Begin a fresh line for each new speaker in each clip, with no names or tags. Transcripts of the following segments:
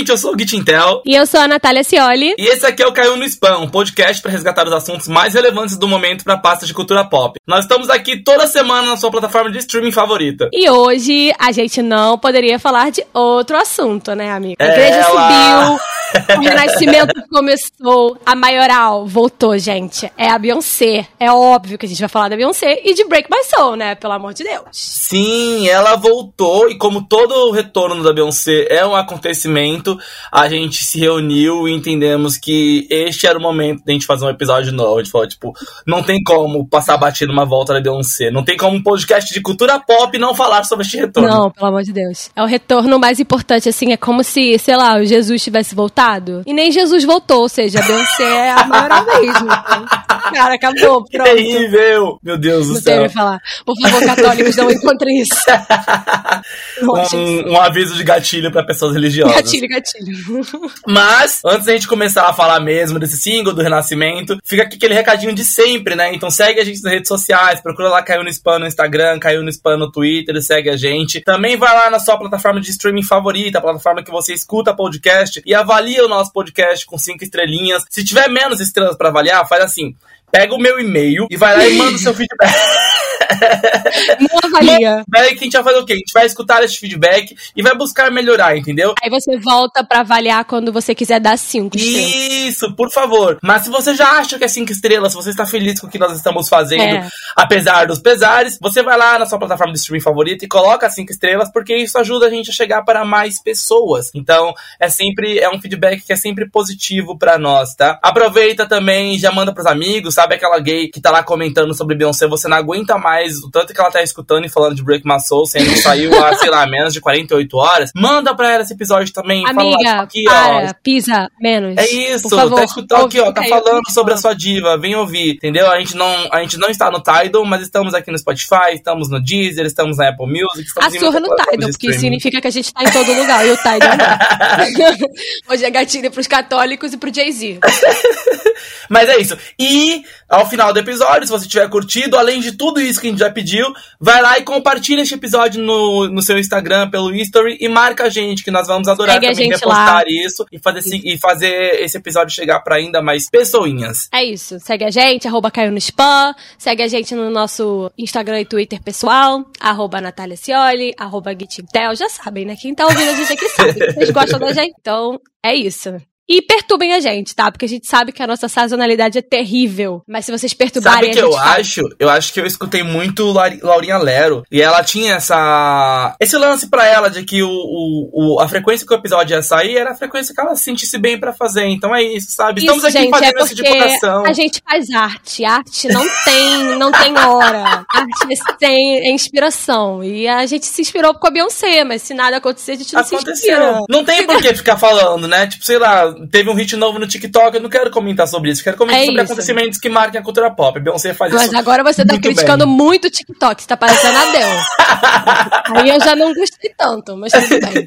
Gente, eu sou o Gitintel.
E eu sou a Natália Cioli.
E esse aqui é o Caiu no Spam, um podcast para resgatar os assuntos mais relevantes do momento para a pasta de cultura pop. Nós estamos aqui toda semana na sua plataforma de streaming favorita.
E hoje a gente não poderia falar de outro assunto, né, amiga? A
Ela...
igreja subiu, o renascimento começou, a maioral voltou, gente. É a Beyoncé. É óbvio que a gente vai falar da Beyoncé e de Break My Soul, né? Pelo amor de Deus.
Sim, ela voltou e como todo o retorno da Beyoncé é um acontecimento a gente se reuniu e entendemos que este era o momento de a gente fazer um episódio novo. A gente falou, tipo, não tem como passar batido uma volta da Beyoncé. Não tem como um podcast de cultura pop não falar sobre este retorno.
Não, pelo amor de Deus. É o retorno mais importante, assim, é como se, sei lá, o Jesus tivesse voltado. E nem Jesus voltou, ou seja, a Beyoncé é a maior mesmo. Cara, acabou, pronto.
terrível! Meu Deus do
Não
céu.
que falar. Por favor, católicos, não encontrem isso.
Um, um aviso de gatilho para pessoas religiosas.
Gatilho, gatilho.
Mas, antes da gente começar a falar mesmo desse single do Renascimento, fica aqui aquele recadinho de sempre, né? Então segue a gente nas redes sociais, procura lá Caiu no Spam no Instagram, Caiu no Spam no Twitter, segue a gente. Também vai lá na sua plataforma de streaming favorita, a plataforma que você escuta podcast e avalia o nosso podcast com cinco estrelinhas. Se tiver menos estrelas pra avaliar, faz assim. Pega o meu e-mail e vai lá e manda o seu feedback.
Não avalia.
Daí que a gente vai fazer o quê? A gente vai escutar esse feedback e vai buscar melhorar, entendeu?
Aí você volta pra avaliar quando você quiser dar cinco estrelas.
Isso, por favor. Mas se você já acha que é cinco estrelas, se você está feliz com o que nós estamos fazendo,
É.
apesar dos pesares, você vai lá na sua plataforma de streaming favorita e coloca cinco estrelas, porque isso ajuda a gente a chegar para mais pessoas. Então, é sempre é um feedback que é sempre positivo pra nós, tá? Aproveita também, já manda pros amigos, sabe aquela gay que tá lá comentando sobre Beyoncé, você não aguenta mais o tanto que ela tá escutando e falando de Break My Soul, sendo que saiu há, sei lá, menos de 48 horas. Manda pra ela esse episódio também. fala
Amiga,
tipo, aqui, ó,
para, pisa menos.
é isso,
Por favor,
tá escutando aqui, ó, tá falando sobre a sua diva, vem ouvir, entendeu? A gente não, a gente não está no Tidal, mas estamos aqui no Spotify, estamos no Deezer, estamos na Apple Music, estamos
A surra no Tidal, porque significa que a gente tá em todo lugar. E o Tidal não. Hoje é gatilho pros católicos e pro Jay-Z.
Mas é isso. E ao final do episódio, se você tiver curtido, além de tudo isso que gente já pediu, vai lá e compartilha este episódio no, no seu Instagram, pelo History, e marca a gente, que nós vamos adorar
Segue a
também repostar
lá.
isso e fazer, esse- e fazer esse episódio chegar pra ainda mais pessoinhas.
É isso. Segue a gente, arroba caiu no spam. Segue a gente no nosso Instagram e Twitter pessoal, arroba Natália Cioli, arroba Gitintel. Já sabem, né? Quem tá ouvindo a gente aqui sabe. Vocês gostam da gente? Então, é isso. E perturbem a gente, tá? Porque a gente sabe que a nossa sazonalidade é terrível. Mas se vocês perturbarem
Sabe o que
a gente
eu
faz.
acho? Eu acho que eu escutei muito Lauri- Laurinha Lero. E ela tinha essa. Esse lance pra ela de que o, o, o- a frequência que o episódio ia sair era a frequência que ela se sentisse bem pra fazer. Então é isso, sabe? Estamos
Isso,
aqui
gente,
fazendo
é
essa divulgação.
a gente faz arte. Arte não tem, não tem hora. Arte é, tem, é inspiração. E a gente se inspirou com a Beyoncé, mas se nada acontecer, a gente não se
Aconteceu.
inspira.
Não tem por que ficar falando, né? Tipo, sei lá, teve um hit novo no TikTok, eu não quero comentar sobre isso. Quero comentar
É
sobre
isso.
acontecimentos que marquem a cultura pop. Beyoncé faz
Mas
isso.
agora você tá criticando
bem.
muito o TikTok, você tá parecendo a Adele. Aí eu já não gostei tanto, mas tudo bem.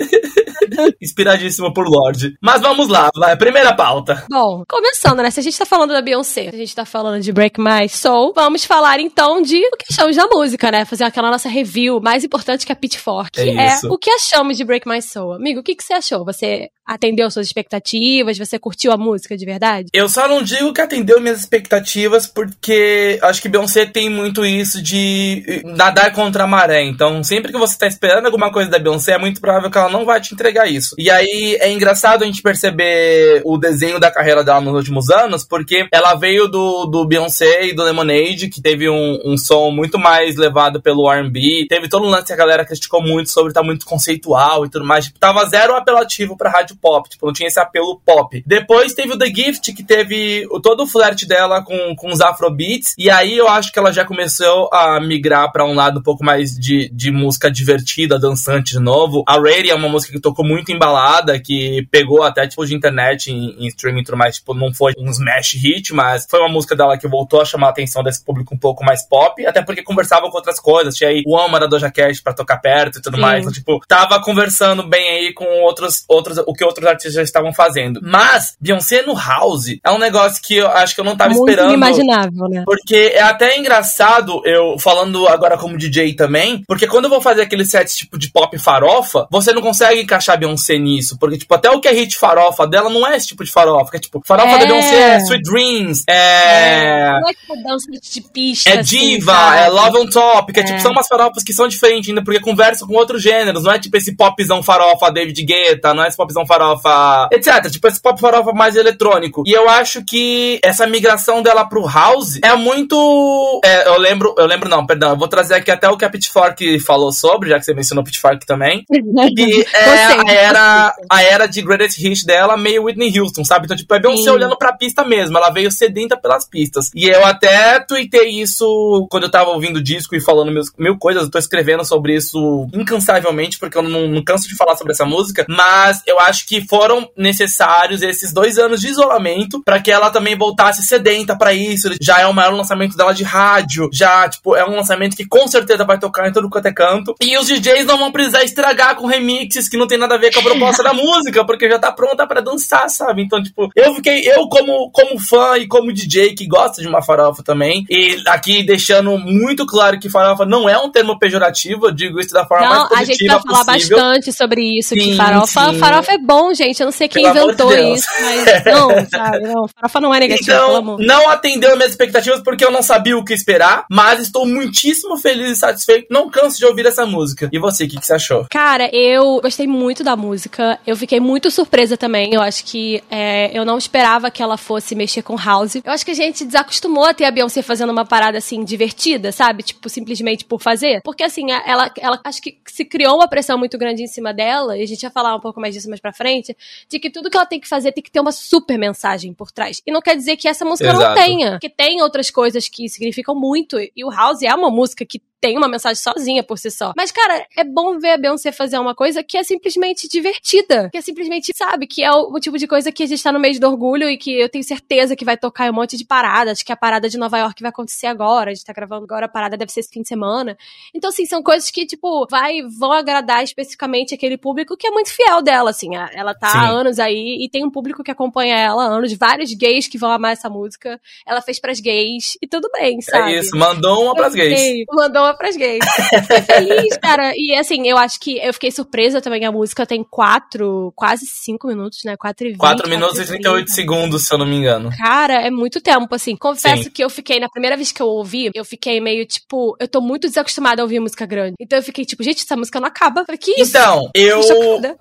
Inspiradíssimo por Lorde. Mas vamos lá, vai. Primeira pauta.
Bom, começando, né? Se a gente tá falando da Beyoncé, se a gente tá falando de Break My Soul, vamos falar então de o que achamos da música, né? Fazer aquela nossa review mais importante que a Pitchfork, que
É
é, o que achamos de Break My Soul. Amigo, o que, que você achou? Você atendeu suas expectativas? Você curtiu a música de verdade?
Eu só não digo que atendeu minhas expectativas, porque acho que Beyoncé tem muito isso de eh, nadar contra a maré. Então, sempre que você tá esperando alguma coisa da Beyoncé, é muito provável que ela não vai te entregar isso. E aí é engraçado a gente perceber o desenho da carreira dela nos últimos anos, porque ela veio do, do Beyoncé e do Lemonade, que teve um, um som muito mais levado pelo R&B. Teve todo um lance que a galera criticou muito sobre tá muito conceitual e tudo mais. Tipo, tava zero apelativo pra rádio pop. Tipo, não tinha esse apelo pop. Depois teve o The Gift, que teve todo o flerte dela com, com os afrobeats. E aí eu acho que ela já começou a migrar pra um lado um pouco mais de, de música divertida, dançante de novo. A Rady é uma música que tocou muito embalada, que pegou até tipo de internet em, em streaming e tudo mais. Tipo, não foi um smash hit, mas foi uma música dela que voltou a chamar a atenção desse público um pouco mais pop. Até porque conversava com outras coisas. Tinha aí o Ama da Doja Cat pra tocar perto e tudo
Sim.
mais. Então, tipo, tava conversando bem aí com outros, outros, o que outros artistas já estavam fazendo. Mas, Beyoncé no House é um negócio que eu acho que eu não tava
Muito
esperando.
inimaginável, né?
Porque é até engraçado, eu falando agora como DJ também, porque quando eu vou fazer aquele set tipo de pop farofa, você não consegue encaixar Beyoncé nisso. Porque, tipo, até o que é hit farofa dela não é esse tipo de farofa. Que é, tipo, farofa
É.
da Beyoncé é Sweet Dreams, é.
Não é tipo dança de pista.
É
assim,
diva,
sabe?
é love on top, que é,
É.
tipo, são umas farofas que são diferentes ainda, porque conversam com outros gêneros, não é tipo esse popzão farofa David Guetta, não é esse popzão farofa, etc. Tipo, esse pop farofa mais eletrônico. E eu acho que essa migração dela pro house é muito. é, eu lembro, eu lembro não, perdão, eu vou trazer aqui até o que a Pitchfork falou sobre, já que você mencionou Pitchfork também. Que é a era, a era de greatest hit dela, meio Whitney Houston, sabe? Então, tipo, é Beyoncé
Sim.
olhando pra pista mesmo. Ela veio sedenta pelas pistas. E eu até tuitei isso quando eu tava ouvindo o disco e falando mil, mil coisas. Eu tô escrevendo sobre isso incansavelmente, porque eu não, não canso de falar sobre essa música. Mas eu acho que foram necessários esses dois anos de isolamento pra que ela também voltasse sedenta pra isso. Já é o maior lançamento dela de rádio. Já, tipo, é um lançamento que com certeza vai tocar em todo quanto é canto. E os DJs não vão precisar estragar com remixes que não tem nada a ver com a proposta da música, porque já tá pronta pra dançar, sabe? Então, tipo, eu fiquei, eu como, como fã e como DJ que gosta de uma farofa também, e aqui deixando muito claro que farofa não é um termo pejorativo, eu digo isso da forma
Não,
mais
a gente
positiva
vai falar
possível.
bastante sobre isso,
Sim,
que farofa,
sim.
farofa é bom, gente. Eu não sei quem
Pelo amor Deus.
isso, mas não, sabe? Não, farofa não é negativo, pelo
Então,
amor.
não atendeu as minhas expectativas porque eu não sabia o que esperar, mas estou muitíssimo feliz e satisfeito. Não canso de ouvir essa música. E você, o que, que você achou?
Cara, eu gostei muito da música. Eu fiquei muito surpresa também. Eu acho que é, eu não esperava que ela fosse mexer com house. Eu acho que a gente desacostumou a ter a Beyoncé fazendo uma parada assim divertida, sabe? Tipo, simplesmente por fazer. Porque assim, ela, ela acho que se criou uma pressão muito grande em cima dela, e a gente vai falar um pouco mais disso mais pra frente, de que tudo que ela tem que fazer tem que ter uma super mensagem por trás. E não quer dizer que essa música não
Exato.
tenha. Porque tem outras coisas que significam muito. E o house é uma música que tem uma mensagem sozinha por si só. Mas, cara, é bom ver a Beyoncé fazer uma coisa que é simplesmente divertida. Que é simplesmente, sabe, que é o, o tipo de coisa que a gente tá no mês do orgulho e que eu tenho certeza que vai tocar um monte de paradas, que a parada de Nova York vai acontecer agora. A gente tá gravando agora, a parada deve ser esse fim de semana. Então, assim, são coisas que, tipo, vai, vão agradar especificamente aquele público que é muito fiel dela, assim. Ela tá
Sim.
há anos aí e tem um público que acompanha ela há anos, vários gays que vão amar essa música. Ela fez pras gays e tudo bem, sabe?
É isso, mandou uma pras gays.
Mandou uma pras gays. Fiquei feliz, cara. E assim, eu acho que eu fiquei surpresa também. A música tem quatro, quase cinco minutos, né? Quatro e vinte.
4 minutos e
quatro
38
trinta.
segundos, se eu não me engano.
Cara, é muito tempo, assim. Confesso
Sim.
que eu fiquei, na primeira vez que eu ouvi, eu fiquei meio tipo, eu tô muito desacostumada a ouvir música grande. Então eu fiquei tipo, gente, essa música não acaba. Falei, que isso?
Então, eu,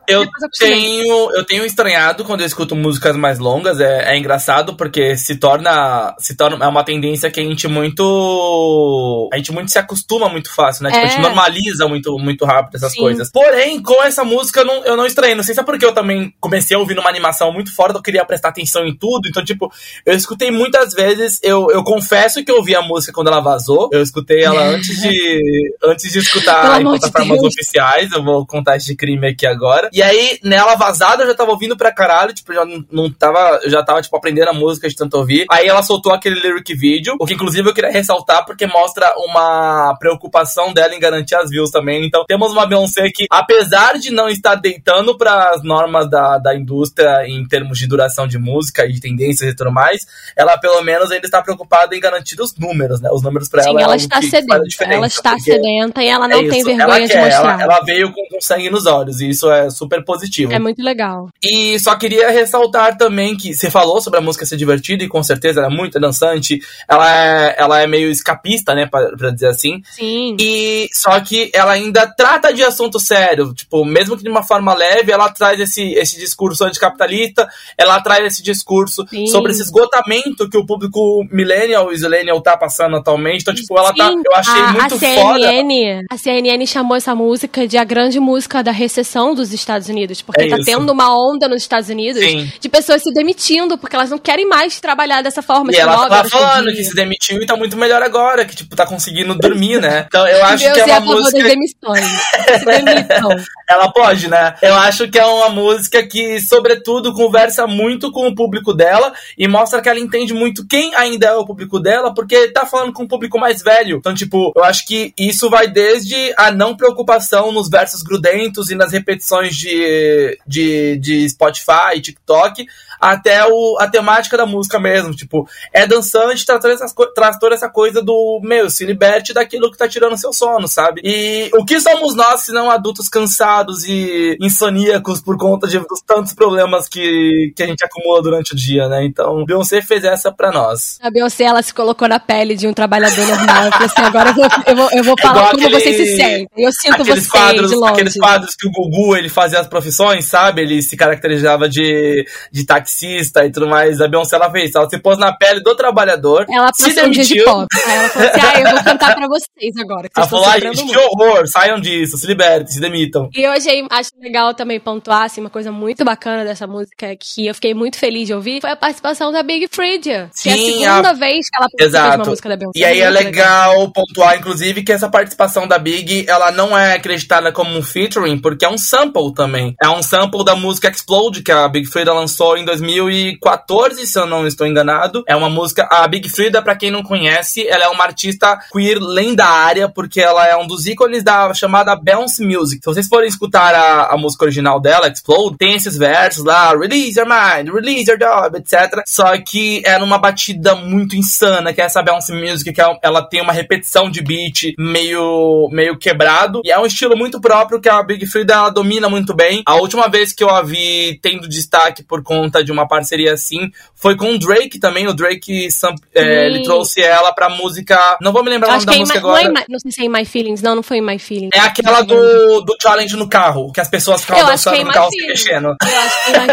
eu
eu
tenho, eu tenho estranhado quando eu escuto músicas mais longas. É, é engraçado porque se torna, se torna é uma tendência que a gente muito, a gente muito se acostuma muito fácil, né? Tipo, a gente
É.
normaliza muito, muito rápido essas
Sim.
coisas. Porém, com essa música eu não, eu não estranhei. Não sei se é porque eu também comecei a ouvir numa animação muito fora, eu queria prestar atenção em tudo. Então, tipo, eu escutei muitas vezes. Eu, eu confesso que eu ouvi a música quando ela vazou. Eu escutei ela antes de, antes de escutar em
de
plataformas
Deus.
oficiais. Eu vou contar esse crime aqui agora. E aí, nela vazada, eu já tava ouvindo pra caralho. Tipo, já não, tava. Eu já tava, tipo, aprendendo a música de tanto ouvir. Aí ela soltou aquele lyric video, o que inclusive eu queria ressaltar porque mostra uma preocupação dela em garantir as views também. Então, temos uma Beyoncé que, apesar de não estar deitando pras normas da, da indústria em termos de duração de música e de tendências e tudo mais, ela pelo menos ainda está preocupada em garantir os números, né? Os números
Sim,
ela. é
ela
algo
está
que
sedenta. Ela está sedenta e ela não
é
tem vergonha
ela
de
quer,
mostrar.
Ela, ela veio com, com sangue nos olhos, e isso é super positivo.
É muito legal.
E só queria ressaltar também que você falou sobre a música ser divertida, e com certeza ela é muito dançante, ela é, ela é meio escapista, né, pra dizer assim.
Sim.
E só que ela ainda trata de assunto sério, tipo, mesmo que de uma forma leve, ela traz esse, esse discurso anticapitalista, ela traz esse discurso
Sim.
sobre esse esgotamento que o público millennial e zillennial tá passando atualmente. Então, tipo, ela tá,
Sim,
eu achei
a,
muito
a
foda.
CNN, A CNN chamou essa música de a grande música da recessão dos Estados Unidos, porque
É
tá
isso.
tendo uma onda nos Estados Unidos
Sim.
de pessoas se demitindo porque elas não querem mais trabalhar dessa forma.
E ela
por
falando que se demitiu e tá muito melhor agora, que, tipo, tá conseguindo dormir né? Então eu acho
Deus
que é uma
é a favor
música.
demitam.
Ela pode, né? Eu acho que é uma música que, sobretudo, conversa muito com o público dela e mostra que ela entende muito quem ainda é o público dela, porque tá falando com um público mais velho. Então, tipo, eu acho que isso vai desde a não preocupação nos versos grudentos e nas repetições de, de, de Spotify, TikTok, até o, a temática da música mesmo. Tipo, é dançante, traz toda, essa, traz toda essa coisa do, meu, se liberte daquilo que tá tirando seu sono, sabe? E o que somos nós, se não adultos cansados e insoníacos por conta de, dos tantos problemas que, que a gente acumula durante o dia, né? Então, Beyoncé fez essa pra nós.
A Beyoncé, ela se colocou na pele de um trabalhador normal. Falou assim, agora eu vou, eu vou, eu vou falar como
aquele-
vocês se sentem. Eu sinto
aqueles
vocês
quadros,
de longe.
aqueles quadros que o Gugu ele fazia as profissões, sabe? Ele se caracterizava de, de taxista e tudo mais. A Beyoncé ela fez, ela se pôs na pele do trabalhador,
Ela
se
passou um dia de
demitiu.
pop. Aí ela falou assim, ah, eu vou cantar pra vocês agora, que
Ela falou, ai
sofrendo
gente, que horror, saiam disso, se libertem, se demitam.
E eu achei, acho legal também pontuar, assim, uma coisa muito bacana dessa música que eu fiquei muito feliz de ouvir, foi a participação da Big Freedia. que é a
Sim,
segunda
a-
vez que ela participa de uma música da Beyoncé.
E aí é
Muito
legal pontuar, inclusive, que essa participação da Big, ela não é acreditada como um featuring, porque é um sample também. É um sample da música Explode, que a Big Frida lançou em 2014, se eu não estou enganado. É uma música. A Big Frida, pra quem não conhece, ela é uma artista queer lendária, porque ela é um dos ícones da chamada Bounce Music. Se vocês forem escutar a, a música original dela, Explode, tem esses versos lá, release your mind, release your job, etc. Só que é numa batida muito insana, que é essa Bounce Music, que é- ela tem uma repetição de beat meio, meio quebrado. E é um estilo muito próprio que a Big Frida ela domina muito bem. A última vez que eu a vi tendo destaque por conta de uma parceria assim foi com o Drake também. O Drake é, ele trouxe ela pra música. Não vou me lembrar o nome da
é
música
My- não, é
agora.
My- não sei se é em My Feelings, não, não foi em My Feelings.
É aquela do, do challenge no carro, que as pessoas ficavam
Eu é
dançando
em
no carro se mexendo.
Eu acho que é My.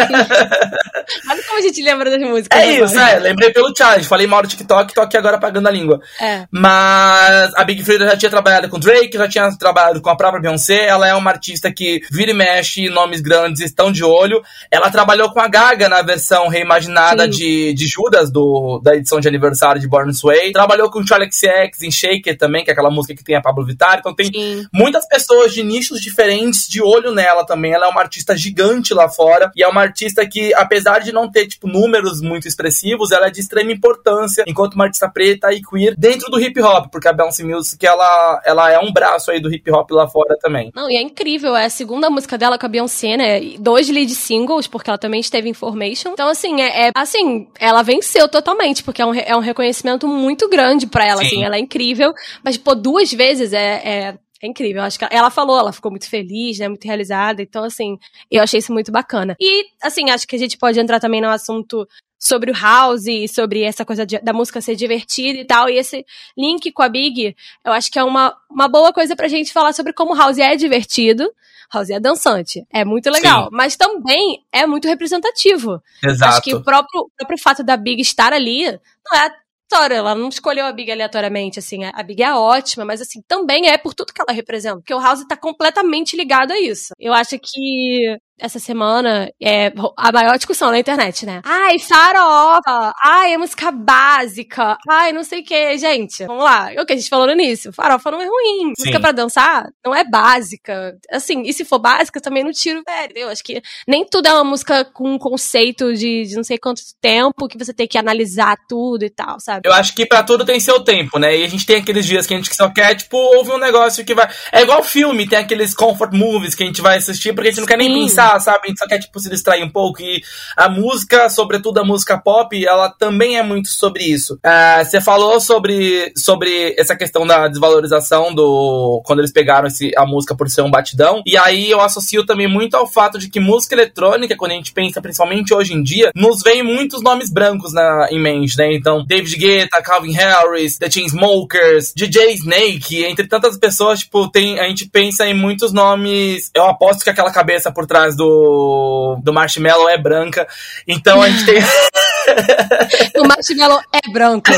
Olha como a gente lembra das músicas.
É isso, é. Lembrei pelo challenge. Falei mal do TikTok, tô aqui agora pagando a língua.
É.
Mas a Big Frida já tinha trabalhado com o Drake, já tinha trabalhado com a própria Beyoncé. Ela é uma artista que vira e mexe, nomes grandes estão de olho. Ela trabalhou com a Gaga na versão reimaginada
Sim.
de, de Judas, do, da edição de aniversário de Born Way. Trabalhou com o Charlie XX em Shake It também, que é aquela música que tem a Pablo Vittar. Então tem
Sim.
muitas pessoas de nichos diferentes de olho nela também. Ela é uma artista gigante lá fora. E é uma artista que, apesar de não ter, tipo, números muito expressivos, ela é de extrema importância enquanto uma artista preta e queer dentro do hip hop, porque a Bounce Music, ela, ela é um braço aí do hip hop lá fora também.
Não, e é incrível, é a segunda música dela com a Beyoncé, né? Dois lead singles, porque ela também esteve em Formation. Então, assim, é, é- assim, ela venceu totalmente, porque é um, é um reconhecimento muito grande pra ela,
Sim.
assim, ela é incrível. Mas, pô, duas vezes é, é, é incrível. Acho que ela falou, ela ficou muito feliz, né? Muito realizada. Então, assim, eu achei isso muito bacana. E, assim, acho que a gente pode entrar também no assunto sobre o house e sobre essa coisa de- da música ser divertida e tal. E esse link com a Big, eu acho que é uma, uma boa coisa pra gente falar sobre como o house é divertido. House é dançante, é muito legal,
Sim.
mas também é muito representativo.
Exato.
Acho que o próprio, o próprio fato da Big estar ali não é aleatório, ela não escolheu a Big aleatoriamente, assim, a Big é ótima, mas assim, também é por tudo que ela representa, porque o House tá completamente ligado a isso. Eu acho que essa semana é a maior discussão na internet, né? Ai, farofa! Ai, é música básica! Ai, não sei o que, gente. Vamos lá, é o que a gente falou no início. Farofa não é ruim.
Sim.
Música pra dançar não é básica. Assim, e se for básica, também não tiro, velho. Eu acho que nem tudo é uma música com um conceito de, de não sei quanto tempo que você tem que analisar tudo e tal, sabe?
Eu acho que pra tudo tem seu tempo, né? E a gente tem aqueles dias que a gente só quer, tipo, ouvir um negócio que vai. É igual filme, tem aqueles comfort movies que a gente vai assistir porque a gente não quer nem
Sim.
pensar, sabe? A gente só quer, tipo, se distrair um pouco. E a música, sobretudo a música pop, ela também é muito sobre isso. Ah, Você falou sobre, sobre essa questão da desvalorização do. Quando eles pegaram esse, a música por ser um batidão. E aí eu associo também muito ao fato de que música eletrônica, quando a gente pensa, principalmente hoje em dia, nos vem muitos nomes brancos na, em mente, né? Então, David Guetta, Calvin Harris, The Chainsmokers, DJ Snake, entre tantas pessoas, tipo, tem, a gente pensa em muitos nomes. Eu aposto que aquela cabeça por trás do, do Marshmallow é branca. Então a gente tem.
o marshmallow é branco.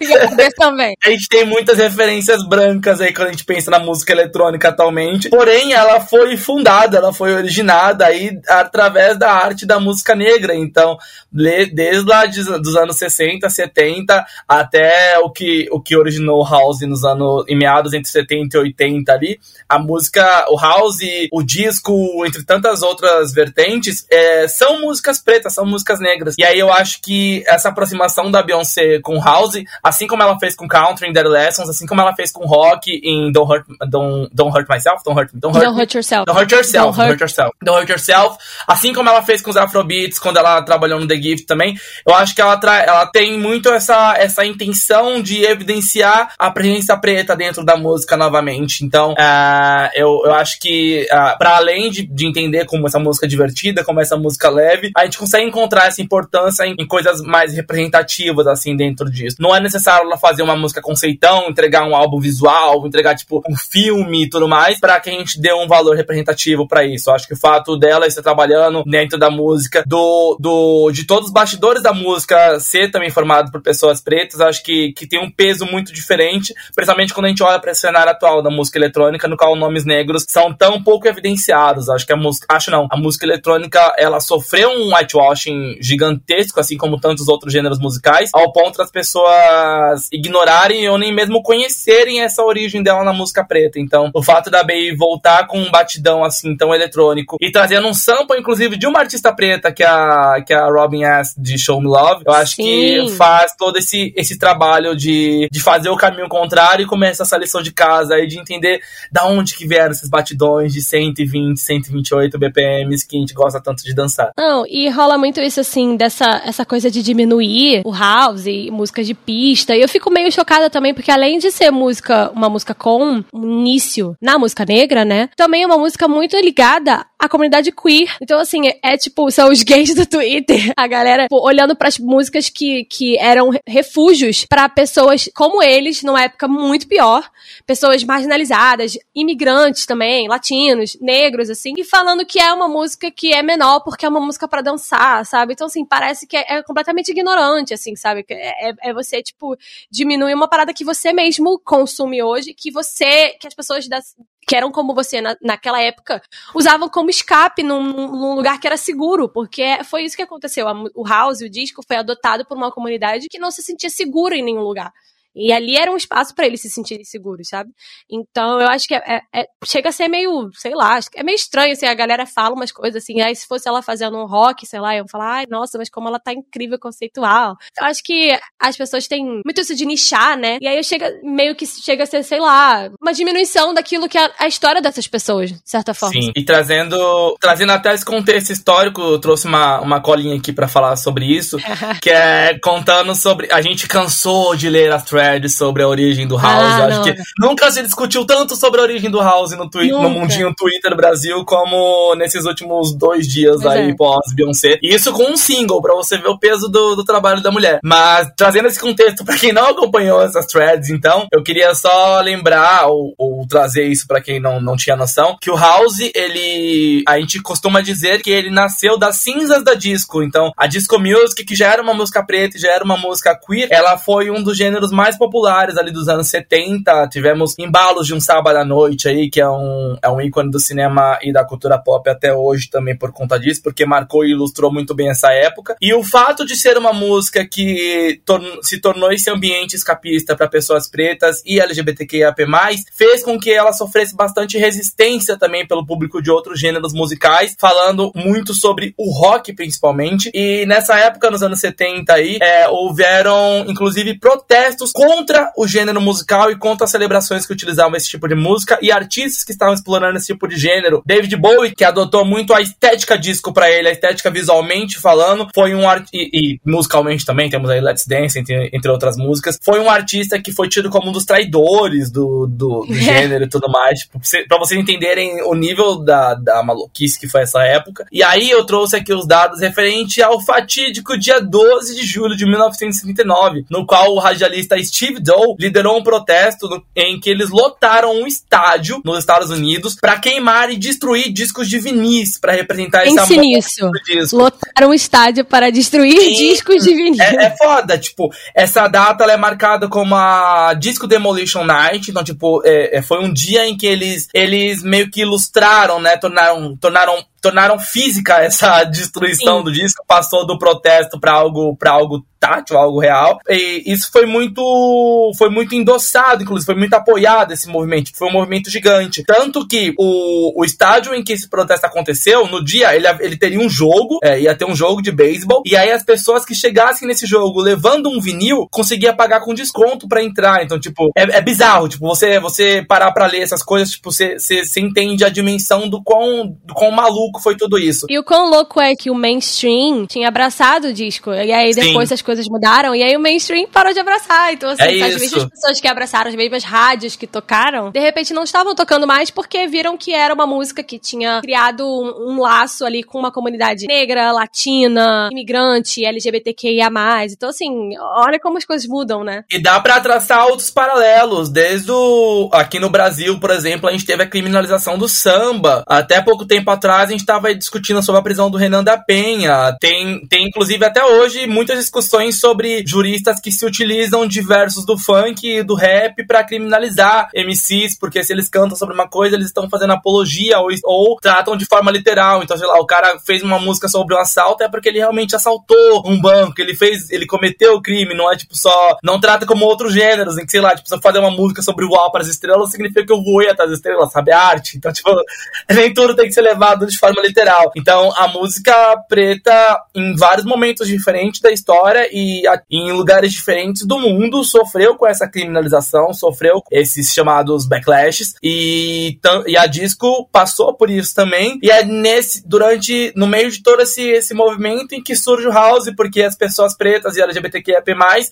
e a cabeça também.
A gente tem muitas referências brancas aí quando a gente pensa na música eletrônica atualmente. Porém, ela foi fundada, ela foi originada aí através da arte da música negra. Então, desde lá dos anos 60, 70 até o que, o que originou o house nos anos em meados entre 70 e 80 ali, a música, o house, o disco, entre tantas outras vertentes, é, são músicas pretas, são músicas negras. E aí eu acho que essa aproximação da Beyoncé com house, assim como ela fez com country em Dead Lessons, assim como ela fez com rock em Don't Hurt, Don't, Don't Hurt Myself, Don't Hurt,
don't hurt, don't hurt Yourself.
Don't Hurt Yourself, don't hurt. Yourself. Don't Hurt Yourself, assim como ela fez com os Afrobeats quando ela trabalhou no The Gift também, eu acho que ela, ela tem muito essa, essa intenção de evidenciar a presença preta dentro da música novamente. Então, uh, eu, eu acho que, uh, ah, para além de, de entender como essa música divertida, como essa música leve, a gente consegue encontrar essa importância em, em coisas mais representativas, assim, dentro disso. Não é necessário ela fazer uma música conceitão, entregar um álbum visual, entregar, tipo, um filme e tudo mais, para que a gente dê um valor representativo para isso. Eu acho que o fato dela estar trabalhando dentro da música, do, do de todos os bastidores da música ser também formado por pessoas pretas, acho que, que tem um peso muito diferente, principalmente quando a gente olha para esse cenário atual da música eletrônica, no qual nomes negros são tão pouco evidenciados. Acho que a música, acho não, a música eletrônica, ela sofreu um whitewashing gigantesco, assim como tantos outros gêneros musicais, ao ponto das pessoas ignorarem ou nem mesmo conhecerem essa origem dela na música preta. Então, o fato da Bey voltar com um batidão assim tão eletrônico e trazendo um sample, inclusive, de uma artista preta que é a, que é a Robin S. de Show Me Love, eu acho Sim. que faz todo esse, esse trabalho de, de fazer o caminho contrário e começa essa lição de casa aí de entender da onde que vieram esses batidões de 120, 128 BPMs que a gente gosta tanto de dançar.
Não, e rola muito isso assim, dessa essa coisa de diminuir o house e músicas de pista. E eu fico meio chocada também, porque além de ser música, uma música com um início na música negra, né? Também é uma música muito ligada à comunidade queer. Então, assim, é, é tipo, são os gays do Twitter, a galera tipo, olhando para as músicas que, que eram refúgios para pessoas como eles, numa época muito pior, pessoas marginalizadas, imigrantes também, latinos, negros, assim, e falando que é uma música que é menor porque é uma música para dançar, sabe? Então, assim, parece que é, é completamente ignorante, assim, sabe? É, é, você, tipo, diminuir uma parada que você mesmo consome hoje, que você, que as pessoas das, que eram como você na, naquela época, usavam como escape num, num, lugar que era seguro, porque foi isso que aconteceu. O house, o disco, foi adotado por uma comunidade que não se sentia segura em nenhum lugar. E ali era um espaço para eles se sentirem seguros, sabe? Então eu acho que é, é, é, chega a ser meio, sei lá, é meio estranho, assim, a galera fala umas coisas assim, aí se fosse ela fazendo um rock, sei lá, iam falar, ai, nossa, mas como ela tá incrível, conceitual. Eu acho que as pessoas têm muito isso de nichar, né? E aí chega, meio que chega a ser, sei lá, uma diminuição daquilo que é a história dessas pessoas, de certa forma.
Sim, e trazendo, trazendo até esse contexto histórico, eu trouxe uma, uma colinha aqui para falar sobre isso, que é contando sobre, a gente cansou de ler as thread sobre a origem do House. Ah, acho que nunca se discutiu tanto sobre a origem do House no, twi no mundinho Twitter Brasil como nesses últimos dois dias pois aí é. pós Beyoncé. Isso com um single, pra você ver o peso do, do trabalho da mulher. Mas trazendo esse contexto pra quem não acompanhou essas threads, então, eu queria só lembrar ou, ou trazer isso pra quem não, não tinha noção, que o House, ele. A gente costuma dizer que ele nasceu das cinzas da disco. Então, a disco music, que já era uma música preta, já era uma música queer, ela foi um dos gêneros mais populares ali dos anos 70. Tivemos embalos de um sábado à noite aí, que é um, é um ícone do cinema e da cultura pop até hoje também por conta disso, porque marcou e ilustrou muito bem essa época. E o fato de ser uma música que tor se tornou esse ambiente escapista para pessoas pretas e LGBTQIAP+, fez com que ela sofresse bastante resistência também pelo público de outros gêneros musicais, falando muito sobre o rock principalmente. E nessa época, nos anos 70 aí, é, houveram inclusive protestos contra o gênero musical e contra as celebrações que utilizavam esse tipo de música e artistas que estavam explorando esse tipo de gênero. David Bowie, que adotou muito a estética disco para ele, a estética visualmente falando, foi um art... e, e, musicalmente também, temos aí Let's Dance, entre, entre outras músicas, foi um artista que foi tido como um dos traidores do, do, do gênero e tudo mais, tipo, pra vocês entenderem o nível da, da maluquice que foi essa época. E aí eu trouxe aqui os dados referente ao fatídico dia 12 de julho de 1939, no qual o radialista Steve Doe liderou um protesto no, em que eles lotaram um estádio nos Estados Unidos para queimar e destruir discos de vinis para representar esse
amor nisso. Lotaram um estádio para destruir Sim. discos de vinil.
É, é, foda, tipo, essa data é marcada como a Disco Demolition Night, então, tipo, é, é, foi um dia em que eles, eles meio que ilustraram, né, tornaram, tornaram tornaram física essa destruição Sim. do disco, passou do protesto para algo para algo tátil, algo real. E isso foi muito foi muito endossado, inclusive foi muito apoiado esse movimento, foi um movimento gigante. Tanto que o, o estádio em que esse protesto aconteceu, no dia ele, ele teria um jogo, é, ia ter um jogo de beisebol, e aí as pessoas que chegassem nesse jogo levando um vinil conseguia pagar com desconto para entrar. Então, tipo, é, é, bizarro, tipo, você você parar para ler essas coisas, tipo, você, você, você entende a dimensão do quão, do quão maluco foi tudo isso.
E o quão louco é que o mainstream tinha abraçado o disco, e aí depois Sim. as coisas mudaram, e aí o mainstream parou de abraçar. Então, assim, é as mesmas pessoas que abraçaram, as mesmas rádios que tocaram, de repente não estavam tocando mais porque viram que era uma música que tinha criado um, um laço ali com uma comunidade negra, latina, imigrante, LGBTQIA. Então, assim, olha como as coisas mudam, né?
E dá para traçar outros paralelos. Desde o. Aqui no Brasil, por exemplo, a gente teve a criminalização do samba. Até pouco tempo atrás, a gente estava discutindo sobre a prisão do Renan da Penha. Tem, tem, inclusive, até hoje, muitas discussões sobre juristas que se utilizam de versos do funk e do rap para criminalizar MCs, porque se eles cantam sobre uma coisa, eles estão fazendo apologia ou, ou tratam de forma literal. Então, sei lá, o cara fez uma música sobre um assalto é porque ele realmente assaltou um banco, ele fez, ele cometeu o crime, não é tipo só, não trata como outros gêneros, em que, sei lá, tipo, se eu fazer uma música sobre voar para as estrelas, significa que eu voei até as estrelas, sabe? arte. Então, tipo, nem tudo tem que ser levado de forma literal. Então, a música preta, em vários momentos diferentes da história e em lugares diferentes do mundo sofreu com essa criminalização, sofreu esses chamados backlashes e, e a disco passou por isso também. E é nesse durante no meio de todo esse, esse movimento em que surge o house, porque as pessoas pretas e LGBTQIA+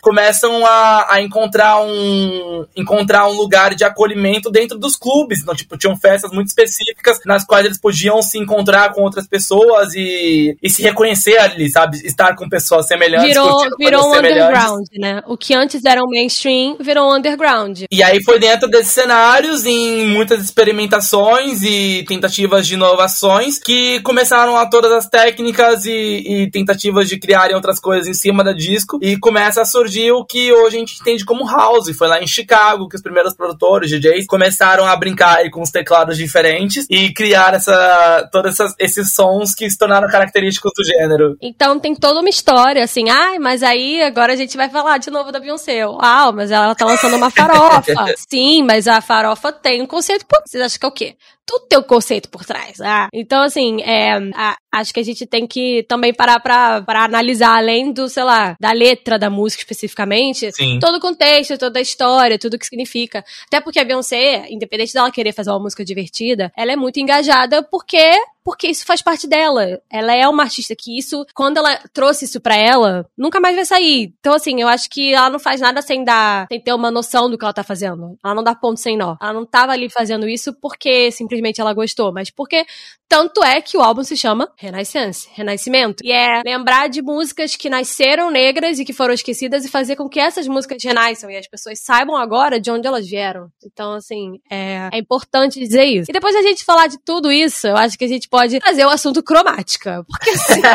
começam a, a encontrar um encontrar um lugar de acolhimento dentro dos clubes. Então, tipo, tinham festas muito específicas nas quais eles podiam se encontrar com outras pessoas e, e se reconhecer ali, sabe? Estar com pessoas semelhantes.
Virou, virou um underground, né? O que antes era um mainstream virou um underground.
E aí foi dentro desses cenários, em muitas experimentações e tentativas de inovações, que começaram a todas as técnicas e, e tentativas de criarem outras coisas em cima da disco. E começa a surgir o que hoje a gente entende como house. Foi lá em Chicago que os primeiros produtores, DJs, começaram a brincar com os teclados diferentes e criar essa, todos essas, esses sons que se tornaram característicos do gênero.
Então tem toda uma história, assim, ai, ah, mas aí agora a gente vai falar de novo da Beyoncé. Uau, mas ela tá lançando uma farofa. Sim, mas a farofa tem um conceito. Pô, vocês acham que é o quê? Tudo tem um conceito por trás. Ah. Então, assim, é, a, acho que a gente tem que também parar pra, pra analisar, além do, sei lá, da letra da música especificamente, Sim. todo o contexto, toda a história, tudo o que significa. Até porque a Beyoncé, independente dela querer fazer uma música divertida, ela é muito engajada porque porque isso faz parte dela. Ela é uma artista que isso, quando ela trouxe isso para ela, nunca mais vai sair. Então, assim, eu acho que ela não faz nada sem dar, sem ter uma noção do que ela tá fazendo. Ela não dá ponto sem nó. Ela não tava ali fazendo isso porque simplesmente simplesmente ela gostou, mas porque tanto é que o álbum se chama Renaissance, Renascimento. E é lembrar de músicas que nasceram negras e que foram esquecidas e fazer com que essas músicas renasçam e as pessoas saibam agora de onde elas vieram. Então, assim, é, é importante dizer isso. E depois a gente falar de tudo isso, eu acho que a gente pode trazer o assunto cromática. Porque assim,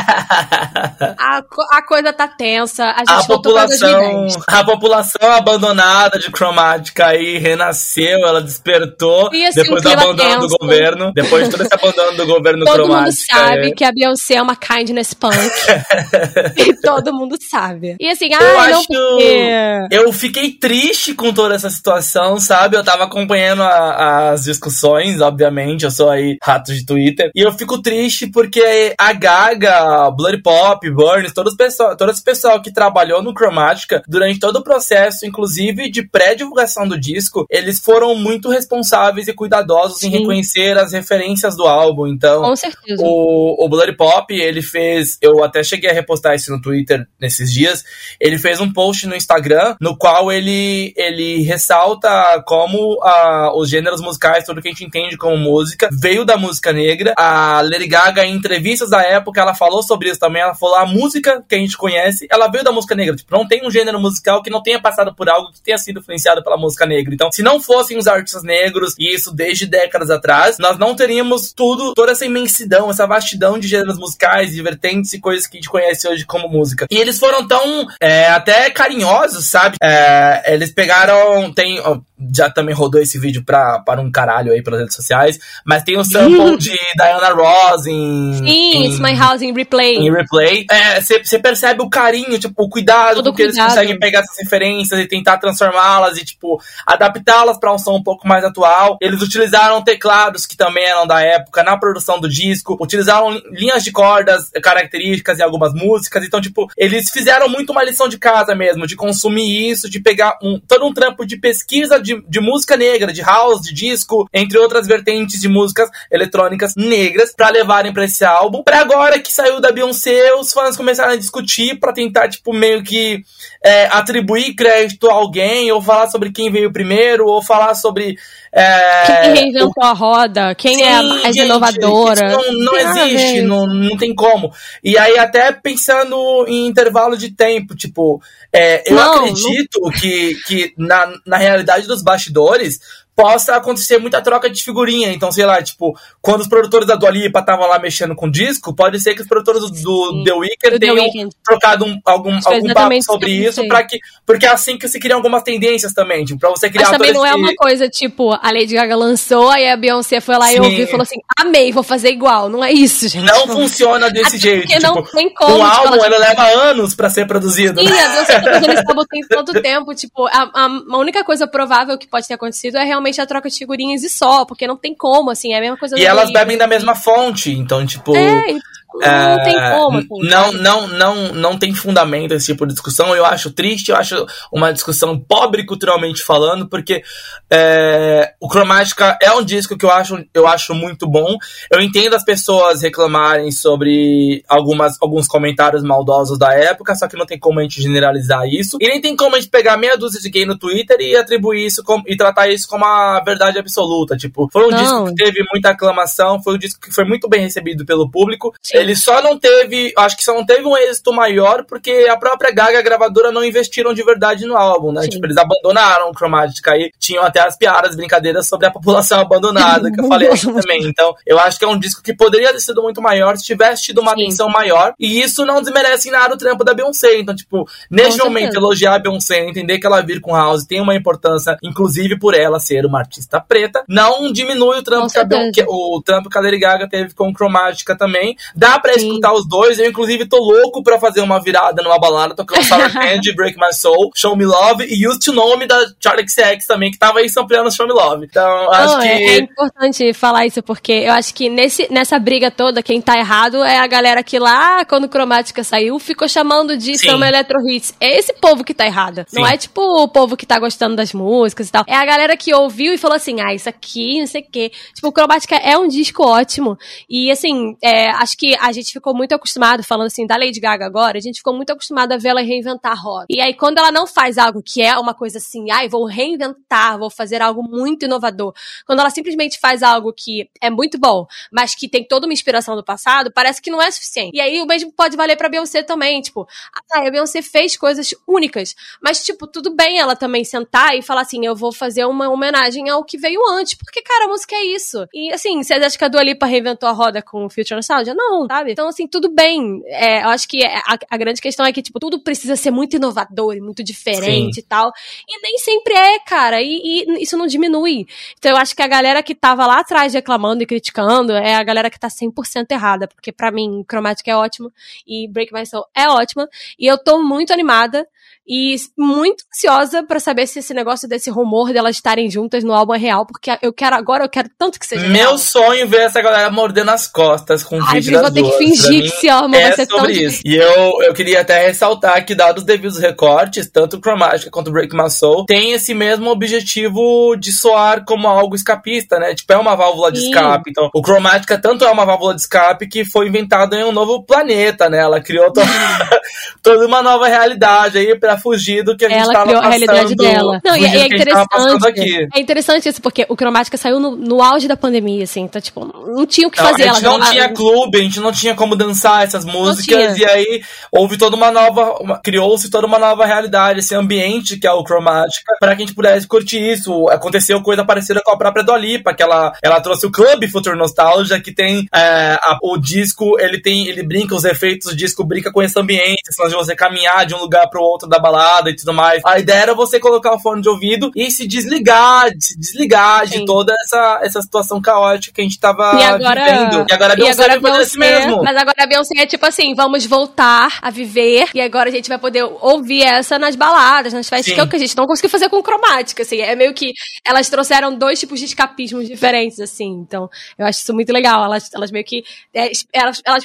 a, a coisa tá tensa, a gente a
população, A população abandonada de cromática aí renasceu, ela despertou e, assim, depois do abandono do governo, depois de todo esse abandono do governo
todo
cromático.
Todo mundo sabe é. que a Beyoncé é uma kindness punk. e todo mundo sabe. E assim, ah, eu não acho... porque...
Eu fiquei triste com toda essa situação, sabe? Eu tava acompanhando a, as discussões, obviamente, eu sou aí rato de Twitter, e eu fico triste porque a Gaga, Bloody Pop, Burns, todo, pessoal, todo esse pessoal que trabalhou no Chromatica durante todo o processo, inclusive de pré-divulgação do disco, eles foram muito responsáveis e cuidadosos Sim. em reconhecer reconhecer as referências do álbum. Então,
Com certeza.
o, o Bloody Pop, ele fez. Eu até cheguei a repostar isso no Twitter nesses dias. Ele fez um post no Instagram no qual ele, ele ressalta como ah, os gêneros musicais, tudo que a gente entende como música, veio da música negra. A Lady Gaga, em entrevistas da época, ela falou sobre isso também. Ela falou: a música que a gente conhece, ela veio da música negra. Tipo, não tem um gênero musical que não tenha passado por algo que tenha sido influenciado pela música negra. Então, se não fossem os artistas negros, e isso desde décadas atrás, nós não teríamos tudo, toda essa imensidão, essa vastidão de gêneros musicais, de vertentes e coisas que a gente conhece hoje como música. E eles foram tão é, até carinhosos, sabe? É, eles pegaram. Tem. ó, já também rodou esse vídeo pra, para um caralho aí pelas redes sociais, mas tem o sample de Diana Ross em.
Sim,
em,
It's My House in Replay.
em replay, você percebe o carinho, tipo, o cuidado
Todo
com que eles
cuidado.
conseguem pegar essas referências e tentar transformá-las e, tipo, adaptá-las para um som um pouco mais atual. Eles utilizaram teclados que também eram da época na produção do disco, utilizaram li- linhas de cordas características em algumas músicas. Então, tipo, eles fizeram muito uma lição de casa mesmo, de consumir isso, de pegar um, todo um trampo de pesquisa de, de música negra, de house, de disco, entre outras vertentes de músicas eletrônicas negras, pra levarem pra esse álbum. Pra agora que saiu da Beyoncé, os fãs começaram a discutir pra tentar, tipo, meio que é, atribuir crédito a alguém, ou falar sobre quem veio primeiro, ou falar sobre. É,
Quem reinventou a roda? Quem é a
Sim,
mais
gente,
inovadora?
Isso não, não existe, não, não tem como. E aí, até pensando em intervalo de tempo, tipo, é, eu
Não,
acredito que, que na, na realidade dos bastidores possa acontecer muita troca de figurinha. Então, sei lá, tipo, quando os produtores da Dua Lipa estavam lá mexendo com disco, pode ser que os produtores do, do. The Weeknd tenham trocado um- algum,
Foi
algum papo sobre
isso que
para que, porque é assim que se criam algumas tendências também, tipo, pra você criar
Mas também não é
esse-
uma coisa tipo, a Lady Gaga lançou, aí a Beyoncé foi lá e
Sim.
ouviu e falou assim: amei, vou fazer igual. Não é isso, gente.
Não funciona desse jeito.
porque não
tipo,
tem como,
Um
tipo,
álbum,
ela-
ele leva anos pra ser produzido.
Sim, a Beyoncé tá fazendo esse álbum tem tanto tempo, tipo, a, a, a única coisa provável que pode ter acontecido é realmente a troca de figurinhas e só, porque não tem como, assim, é a mesma coisa
E elas bebem da mesma fonte, então, tipo.
É, não
é,
tem como, assim,
não,
sabe?
não, não, não tem fundamento esse tipo de discussão. Eu acho triste, eu acho uma discussão pobre culturalmente falando, porque é, o Cromática é um disco que eu acho, eu acho muito bom. Eu entendo as pessoas reclamarem sobre algumas, alguns comentários maldosos da época, só que não tem como a gente generalizar isso. E nem tem como a gente pegar meia dúzia de gay no Twitter e atribuir isso como, e tratar isso como a verdade absoluta. Tipo, foi um
Não.
disco que teve muita aclamação, foi um disco que foi muito bem recebido pelo público.
Sim.
Ele só não teve, acho que só não teve um êxito maior porque a própria Gaga e a gravadora não investiram de verdade no álbum, né?
Sim.
Tipo, eles abandonaram o Chromatica e tinham até as piadas, brincadeiras sobre a população abandonada, que eu falei aqui também. Então, eu acho que é um disco que poderia ter sido muito maior se tivesse tido uma
Sim.
atenção maior. E isso não desmerece em nada o trampo da Beyoncé. Então, tipo, neste
Com
momento,
certeza.
elogiar a Beyoncé, entender que ela vir com House tem uma importância, inclusive por ela ser uma artista preta, não diminui o trampo que a Beyoncé,
certeza.
o trampo que a Lady Gaga teve com Chromatica também. Dá pra
Sim.
escutar os dois. Eu, inclusive, tô louco pra fazer uma virada numa balada, tocando Sour Candy, Break My Soul, Show Me Love e Used to Know Me da Charlie XX também, que tava aí sampleando Show Me Love. Então, acho
Não,
que.
é, é importante falar isso, porque eu acho que nesse, nessa briga toda, quem tá errado é a galera que lá, quando Cromática saiu, ficou chamando de
Sim.
Summer Electro Hits. É esse povo que tá errado. Não
Sim.
é tipo o povo que tá gostando das músicas e tal. É a galera que ouviu e falou assim, ah, isso aqui, não sei o quê. Tipo, o Cromática é um disco ótimo. E assim, é, acho que a gente ficou muito acostumado, falando assim, da Lady Gaga agora, a gente ficou muito acostumado a ver ela reinventar roda. E aí, quando ela não faz algo que é uma coisa assim, ai, vou reinventar, vou fazer algo muito inovador. Quando ela simplesmente faz algo que é muito bom, mas que tem toda uma inspiração do passado, parece que não é suficiente. E aí o mesmo pode valer pra Beyoncé também, tipo, ah, a Beyoncé fez coisas únicas, mas tipo, tudo bem ela também sentar e falar assim, eu vou fazer uma homenagem ao que veio antes, porque cara, a música é isso. E assim, vocês acham que a Dua Lipa reinventou a roda com o Future Nostalgia? Não, sabe? Então assim, tudo bem. É, eu acho que a, a grande questão é que tipo, tudo precisa ser muito inovador e muito diferente
Sim.
e tal. E nem sempre é, cara. E, e isso não diminui. Então eu acho que a galera que tava lá atrás reclamando e criticando é a galera que tá 100% errada. Porque pra mim, Chromatic é ótimo e Break My Soul é ótima. E eu tô muito animada E muito ansiosa para saber se esse negócio desse rumor delas estarem juntas no álbum é real, porque eu quero agora, eu quero tanto que seja
Meu
real.
sonho é ver essa galera mordendo as costas com o
Ai,
vídeo das
vão ter que fingir que se amam,
é
vai ser tão
sobre
difícil.
isso. E eu, eu queria até ressaltar que, dados os devidos recortes, tanto Chromatica quanto Break My Soul tem esse mesmo objetivo de soar como algo escapista, né? Tipo, é uma válvula de
Sim.
escape. Então, o Chromatica tanto é uma válvula de escape que foi inventado em um novo planeta, né? Ela criou to- toda uma nova realidade aí pra fugir do que a gente
Ela
tava
criou a
passando.
realidade dela. Não, e é
a
interessante.
aqui.
É interessante isso, porque o Cromática saiu no, no auge da pandemia, assim. Então, tipo, não tinha o que
Não,
fazer.
a
ela
gente não
tava-
tinha clube, a gente não tinha como dançar essas músicas, e aí houve toda uma nova. Criou-se toda uma nova realidade, esse ambiente que é o Chromatica, para que a gente pudesse curtir isso. Aconteceu coisa parecida com a própria Dua Lipa, que ela, ela trouxe o Clube Future Nostalgia, que tem é, a- o disco, ele tem, ele brinca, os efeitos do disco brinca com esse ambiente, lance de você caminhar de um lugar pro outro da balada e tudo mais. A ideia era você colocar o fone de ouvido e se desligar, se desligar de
Sim.
toda essa, essa situação caótica que a gente tava
E agora,
vivendo. E agora a Beyoncé vai fazer isso mesmo.
Mas agora a Beyoncé é tipo assim, vamos voltar a viver e agora a gente vai poder ouvir essa nas baladas, nas festas,
Sim.
que é o que a gente não conseguiu fazer com cromática, assim. É meio que elas trouxeram dois tipos de escapismos diferentes, assim. Então, eu acho isso muito legal. Elas, elas meio que. é, elas, elas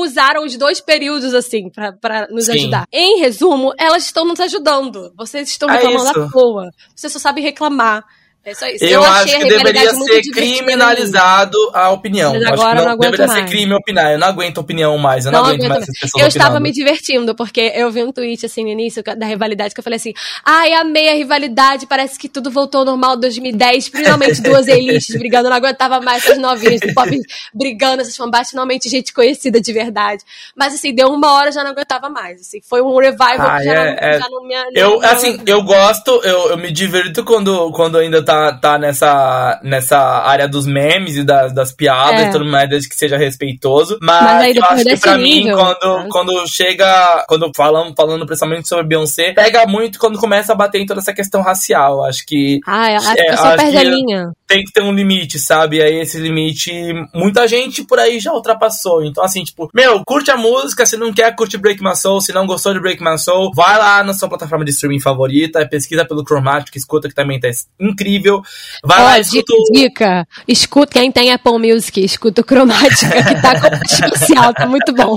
usaram os dois períodos, assim, pra nos
Sim.
ajudar. Em resumo, elas estão nos ajudando. Vocês estão
É
reclamando
isso.
à toa. Você só sabe reclamar. É só isso.
Eu, acho
achei a
que deveria ser criminalizado a opinião.
Mas
Eu acho
agora
que
eu não aguento
deveria ser
mais.
crime opinar. Eu não aguento opinião mais. Eu não,
Não
aguento
aguento
mais essas pessoas
Eu estava
opinando.
me divertindo, porque eu vi um tweet assim no início da rivalidade que eu falei assim: ai, amei a rivalidade, parece que tudo voltou ao normal em 2010. Finalmente duas elites brigando, eu não aguentava mais essas novinhas do pop brigando, essas fanbases, finalmente gente conhecida de verdade. Mas assim, deu uma hora, eu já não aguentava mais. Assim, foi um revival
Ah,
que já,
é,
não,
é.
já não me. não-
Eu,
não-
assim, eu gosto, eu, eu me divirto quando, quando ainda tá, tá nessa, nessa área dos memes e das, das piadas
É.
e tudo mais, desde que seja respeitoso. Mas,
Mas
eu acho que pra mim,
nível,
quando,
né?
quando chega, quando falam, falando principalmente sobre Beyoncé, pega muito quando começa a bater em toda essa questão racial. Acho que
Ai, a, a
É,
pessoa perde a
que-
linha.
Tem que ter um limite, sabe? Aí esse limite, muita gente por aí já ultrapassou. Então, assim, tipo, meu, curte a música, se não quer, curte Break My Soul, se não gostou de Break My Soul, vai lá na sua plataforma de streaming favorita, pesquisa pelo Chromatic, escuta que também tá incrível. Vai lá, escuta
dica, dica. Escuta, quem tem Apple Music, escuta o Cromática, que tá com especial, tá muito bom.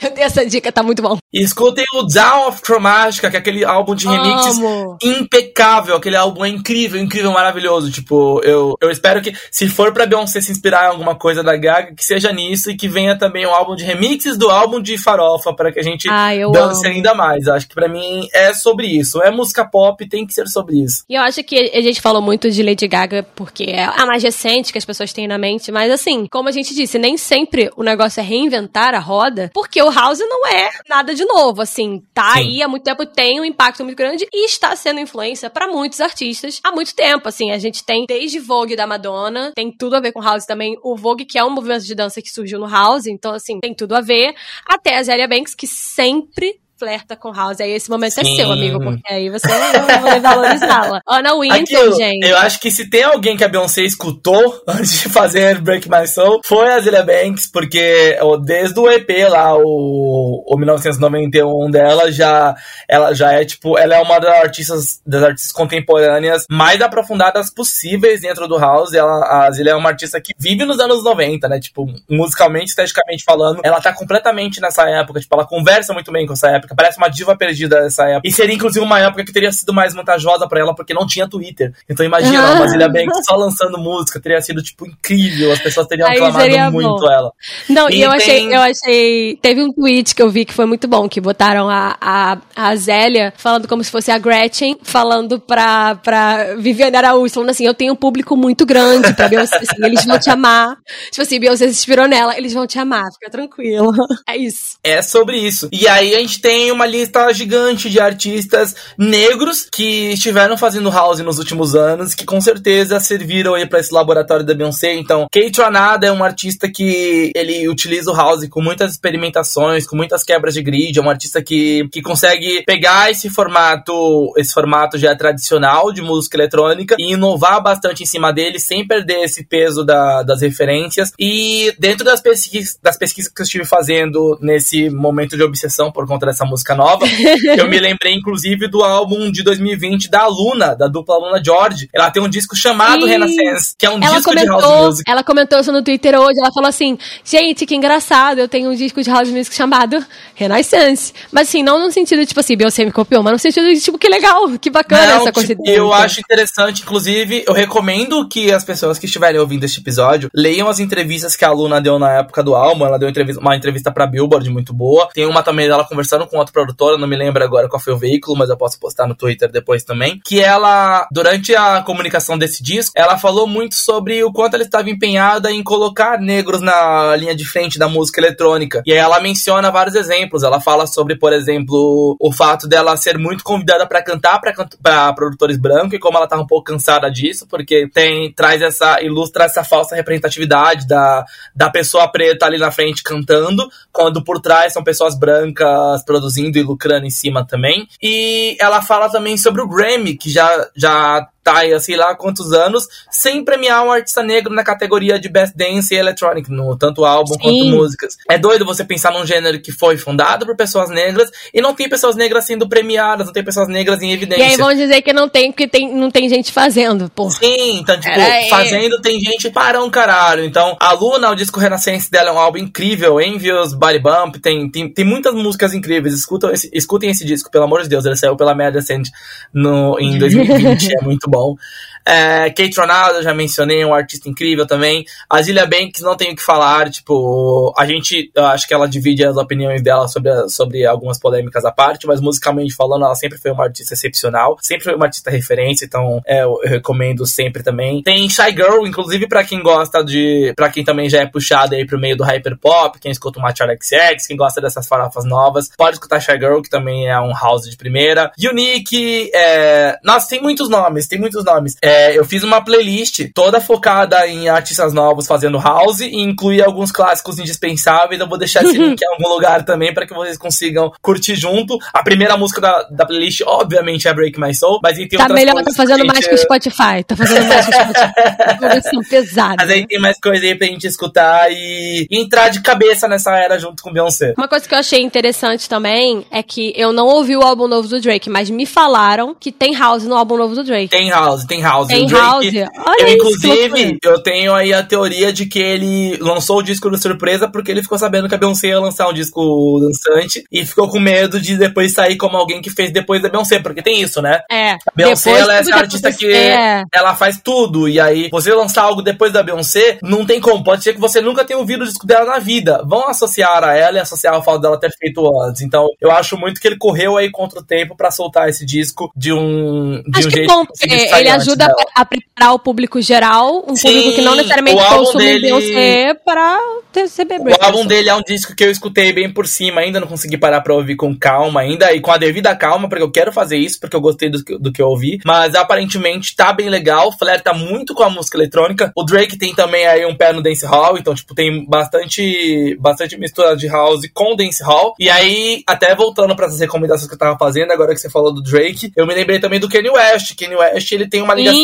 Eu dei essa dica, tá muito bom.
Escutem o Down of Chromatica, que é aquele álbum de remixes
Amo.
impecável, aquele álbum é incrível, incrível, maravilhoso. Tipo, eu, eu espero que, se for pra Beyoncé se inspirar em alguma coisa da Gaga, que seja nisso e que venha também um álbum de remixes do álbum de Farofa, para que a gente
eu
dance
amo.
ainda mais. Acho que pra mim é sobre isso. É música pop, tem que ser sobre isso.
E eu acho que a gente falou muito de Lady Gaga porque é a mais recente que as pessoas têm na mente, mas assim, como a gente disse, nem sempre o negócio é reinventar a roda, porque o house não é nada de novo, assim, tá
Sim.
aí há muito tempo, tem um impacto muito grande e está sendo influência pra muitos artistas há muito tempo, assim, a gente tem desde Vogue da Madonna, tem tudo a ver com house também, o Vogue que é um movimento de dança que surgiu no house, então assim, tem tudo a ver, até a Zélia Banks que sempre flerta com house. Aí esse momento é
Sim.
seu, amigo, porque aí você não vai valorizá-la. Ana Winton,
Aquilo,
gente.
eu acho que se tem alguém que a Beyoncé escutou antes de fazer Break My Soul, foi a Zilia Banks, porque desde o EP lá, o, o 1991 dela, já, ela já é, tipo, ela é uma das artistas, das artistas contemporâneas mais aprofundadas possíveis dentro do house. Ela, a Zilia é uma artista que vive nos anos 90, né? Tipo, musicalmente, esteticamente falando, ela tá completamente nessa época, tipo, ela conversa muito bem com essa época, parece uma diva perdida dessa época. E seria, inclusive, uma época que teria sido mais vantajosa pra ela, porque não tinha Twitter. Então imagina,
Ah.
uma Zilia Banks só lançando música, teria sido, tipo, incrível, as pessoas teriam
Aí
aclamado muito
bom.
ela.
Não, e,
E
eu
tem-
achei, eu achei. Teve um tweet que eu vi que foi muito bom, que botaram a, a, a Zélia falando como se fosse a Gretchen, falando pra, pra Viviane Araújo, falando assim: eu tenho um público muito grande pra Beyoncé, assim, eles vão te amar. Tipo assim, Beyoncé se inspirou nela, eles vão te amar, fica tranquilo. É isso.
É sobre isso. E aí a gente tem uma lista gigante de artistas negros que estiveram fazendo house nos últimos anos, que com certeza serviram aí para esse laboratório da Beyoncé. Então, Kate Ranada é um artista que ele utiliza o house com muitas experimentações, com muitas quebras de grid, é um artista que, que consegue pegar esse formato, esse formato já tradicional de música eletrônica e inovar bastante em cima dele, sem perder esse peso da- das referências. E dentro das pesquisas, das pesquisas que eu estive fazendo nesse momento de obsessão por conta dessa música nova. eu me lembrei, inclusive, do álbum de 2020 da Luna, da dupla Luna George. Ela tem um disco chamado Sim. Renaissance, que é um ela disco comentou, de house music.
Ela comentou isso no Twitter hoje, ela falou assim, gente, que engraçado, eu tenho um disco de house music chamado Renaissance. Mas assim, não no sentido, tipo assim, Beyoncé me copiou, mas no sentido de, tipo, que legal, que bacana não, essa
tipo, Eu acho interessante, inclusive, eu recomendo que as pessoas que estiverem ouvindo este episódio leiam as entrevistas que a Luna deu na época do álbum. Ela deu uma entrevista pra Billboard muito boa. Tem uma também dela conversando com outra produtora, não me lembro agora qual foi o veículo, mas eu posso postar no Twitter depois também. Que ela, durante a comunicação desse disco, ela falou muito sobre o quanto ela estava empenhada em colocar negros na linha de frente da música eletrônica. E aí ela menciona vários exemplos. Ela fala sobre, por exemplo, o fato dela ser muito convidada para cantar para produtores brancos e como ela tá um pouco cansada disso, porque tem traz essa ilustra essa falsa representatividade da, da pessoa preta ali na frente cantando, quando por trás são pessoas brancas produzindo e lucrando em cima também. E ela fala também sobre o Grammy, que já já tá aí, sei lá quantos anos, sem premiar um artista negro na categoria de Best Dance e Electronic, no tanto álbum Sim. quanto músicas. É doido você pensar num gênero que foi fundado por pessoas negras e não tem pessoas negras sendo premiadas, não tem pessoas negras em evidência.
E aí vão dizer que não tem, porque tem, não tem gente fazendo, pô.
Sim, então, tipo, fazendo tem gente para um caralho. Então, a Luna, o disco Renascença dela é um álbum incrível, Envious, Body Bump, tem, tem, tem muitas músicas incríveis. Escutam esse, escutem esse disco, pelo amor de Deus, ele saiu pela Mad Ascent no, em 2020, é muito bom. É, Kate Ronaldo, eu já mencionei, um artista incrível também. A Zilia Banks, não tenho o que falar, tipo, a gente, eu acho que ela divide as opiniões dela sobre, sobre algumas polêmicas à parte, mas musicalmente falando, ela sempre foi uma artista excepcional, sempre foi uma artista referência, então é, eu, recomendo sempre também. Tem Shy Girl, inclusive para quem gosta de, para quem também já é puxado aí pro meio do hyperpop, quem escuta o Match XX, quem gosta dessas farofas novas, pode escutar Shy Girl, que também é um house de primeira. Unique, é, nossa, tem muitos nomes, tem muitos nomes nomes. É, eu fiz uma playlist toda focada em artistas novos fazendo house e incluí alguns clássicos indispensáveis. Eu vou deixar esse link em algum lugar também para que vocês consigam curtir junto. A primeira música da, da playlist, obviamente, é Break My Soul, mas aí tem
tá
outras
melhor, tá fazendo mais que o Spotify. Tá fazendo mais que o Spotify. pesada.
Mas aí tem mais coisa aí pra gente escutar e, e entrar de cabeça nessa era junto com Beyoncé.
Uma coisa que eu achei interessante também é que eu não ouvi o álbum novo do Drake, mas me falaram que tem house no álbum novo do Drake.
Tem house, tem House.
Tem House.
Olha eu, inclusive, eu tenho aí a teoria de que ele lançou o disco de surpresa porque ele ficou sabendo que a Beyoncé ia lançar um disco dançante e ficou com medo de depois sair como alguém que fez depois da Beyoncé, porque tem isso, né?
É.
A Beyoncé, ela é essa artista que é. ela faz tudo, e aí você lançar algo depois da Beyoncé, não tem como. Pode ser que você nunca tenha ouvido o disco dela na vida. Vão associar a ela e associar ao fato dela ter feito antes. Então, eu acho muito que ele correu aí contra o tempo para soltar esse disco de um, de
acho
um
que jeito que ele ajuda a preparar o público geral, um Sim, público que não necessariamente consome dele... Beyoncé para receber
O álbum dele é um disco que eu escutei bem por cima, ainda não consegui parar pra ouvir com calma ainda, e com a devida calma, porque eu quero fazer isso, porque eu gostei do que, do que eu ouvi, mas aparentemente tá bem legal, flerta muito com a música eletrônica, o Drake tem também aí um pé no dance hall, então tipo, tem bastante bastante mistura de house com dance hall, e aí, até voltando para essas recomendações que eu tava fazendo, agora que você falou do Drake, eu me lembrei também do Kanye West, Kanye West, ele tem uma ligação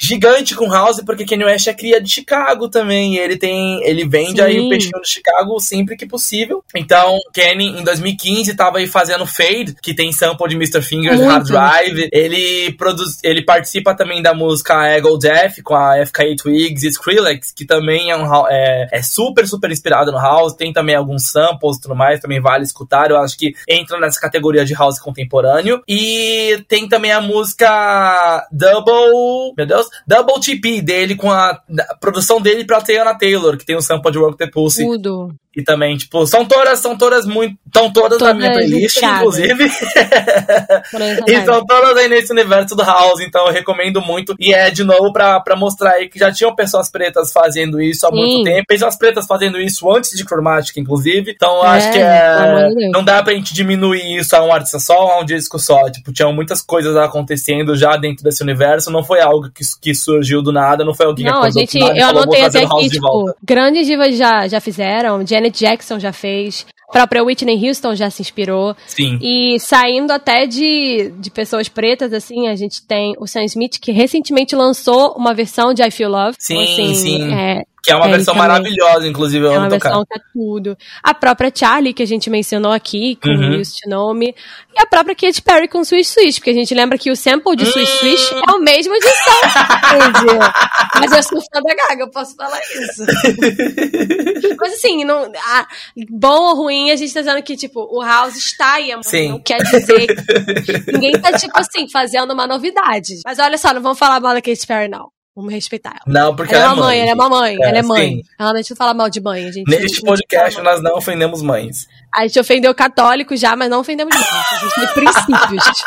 Gigante com House, porque Kanye West é cria de Chicago também. ele tem. Ele vende Sim. aí o peixinho do Chicago sempre que possível. Então, Kenny, em 2015, tava aí fazendo Fade, que tem sample de Mr. Fingers Muito. Hard Drive. Ele produz. Ele participa também da música Ego Death com a FK Twigs e Skrillex, que também é, um, é, é super, super inspirado no House. Tem também alguns samples e tudo mais, também vale escutar. Eu acho que entra nessa categoria de House contemporâneo. E tem também a música Double. Meu Deus, Double TP dele com a, a produção dele pra Tiana Taylor, que tem o sample de Work the Pussy.
Tudo.
E também, tipo, são todas, são todas muito. Estão todas, na minha playlist, inclusive. e estão todas aí nesse universo do House, então eu recomendo muito. E é, de novo, pra, pra mostrar aí que já tinham pessoas pretas fazendo isso há Sim. muito tempo. Pessoas pretas fazendo isso antes de Chromatic, inclusive. Então eu é, acho que é. Não dá pra gente diminuir isso a um artista só ou a um disco só. Tipo, tinham muitas coisas acontecendo já dentro desse universo. Não foi algo que, que surgiu do nada, não foi alguém
não, que a gente, eu anotei até aqui, tipo, grandes divas já, já fizeram. Janet Janet Jackson já fez, a própria Whitney Houston já se inspirou.
Sim.
E saindo até de, de pessoas pretas, assim, a gente tem o Sam Smith, que recentemente lançou uma versão de I Feel Love.
Sim, então, assim, sim.
É,
Que é uma versão é maravilhosa, inclusive. Eu
é uma versão que é tudo. A própria Charlie, que a gente mencionou aqui, com uhum. o Used Nome. E a própria Katy Perry com Swish Swish, porque a gente lembra que o sample de hum. Swish Swish é o mesmo de Sound. Mas eu sou fã da Gaga, eu posso falar isso. Mas assim, não, a, bom ou ruim, a gente tá dizendo que, tipo, o House está aí, Sim. não quer dizer que ninguém tá, tipo assim, fazendo uma novidade. Mas olha só, não vamos falar mal da Katy Perry, não. Vamos respeitar ela.
Não, porque ela,
ela
é mãe.
Ela é uma mãe, é, ela é mãe. Sim. Ela não fala mal de mãe. A gente,
Neste podcast, nós não ofendemos mães.
A gente ofendeu católicos já, mas não ofendemos mães. A gente tem princípios.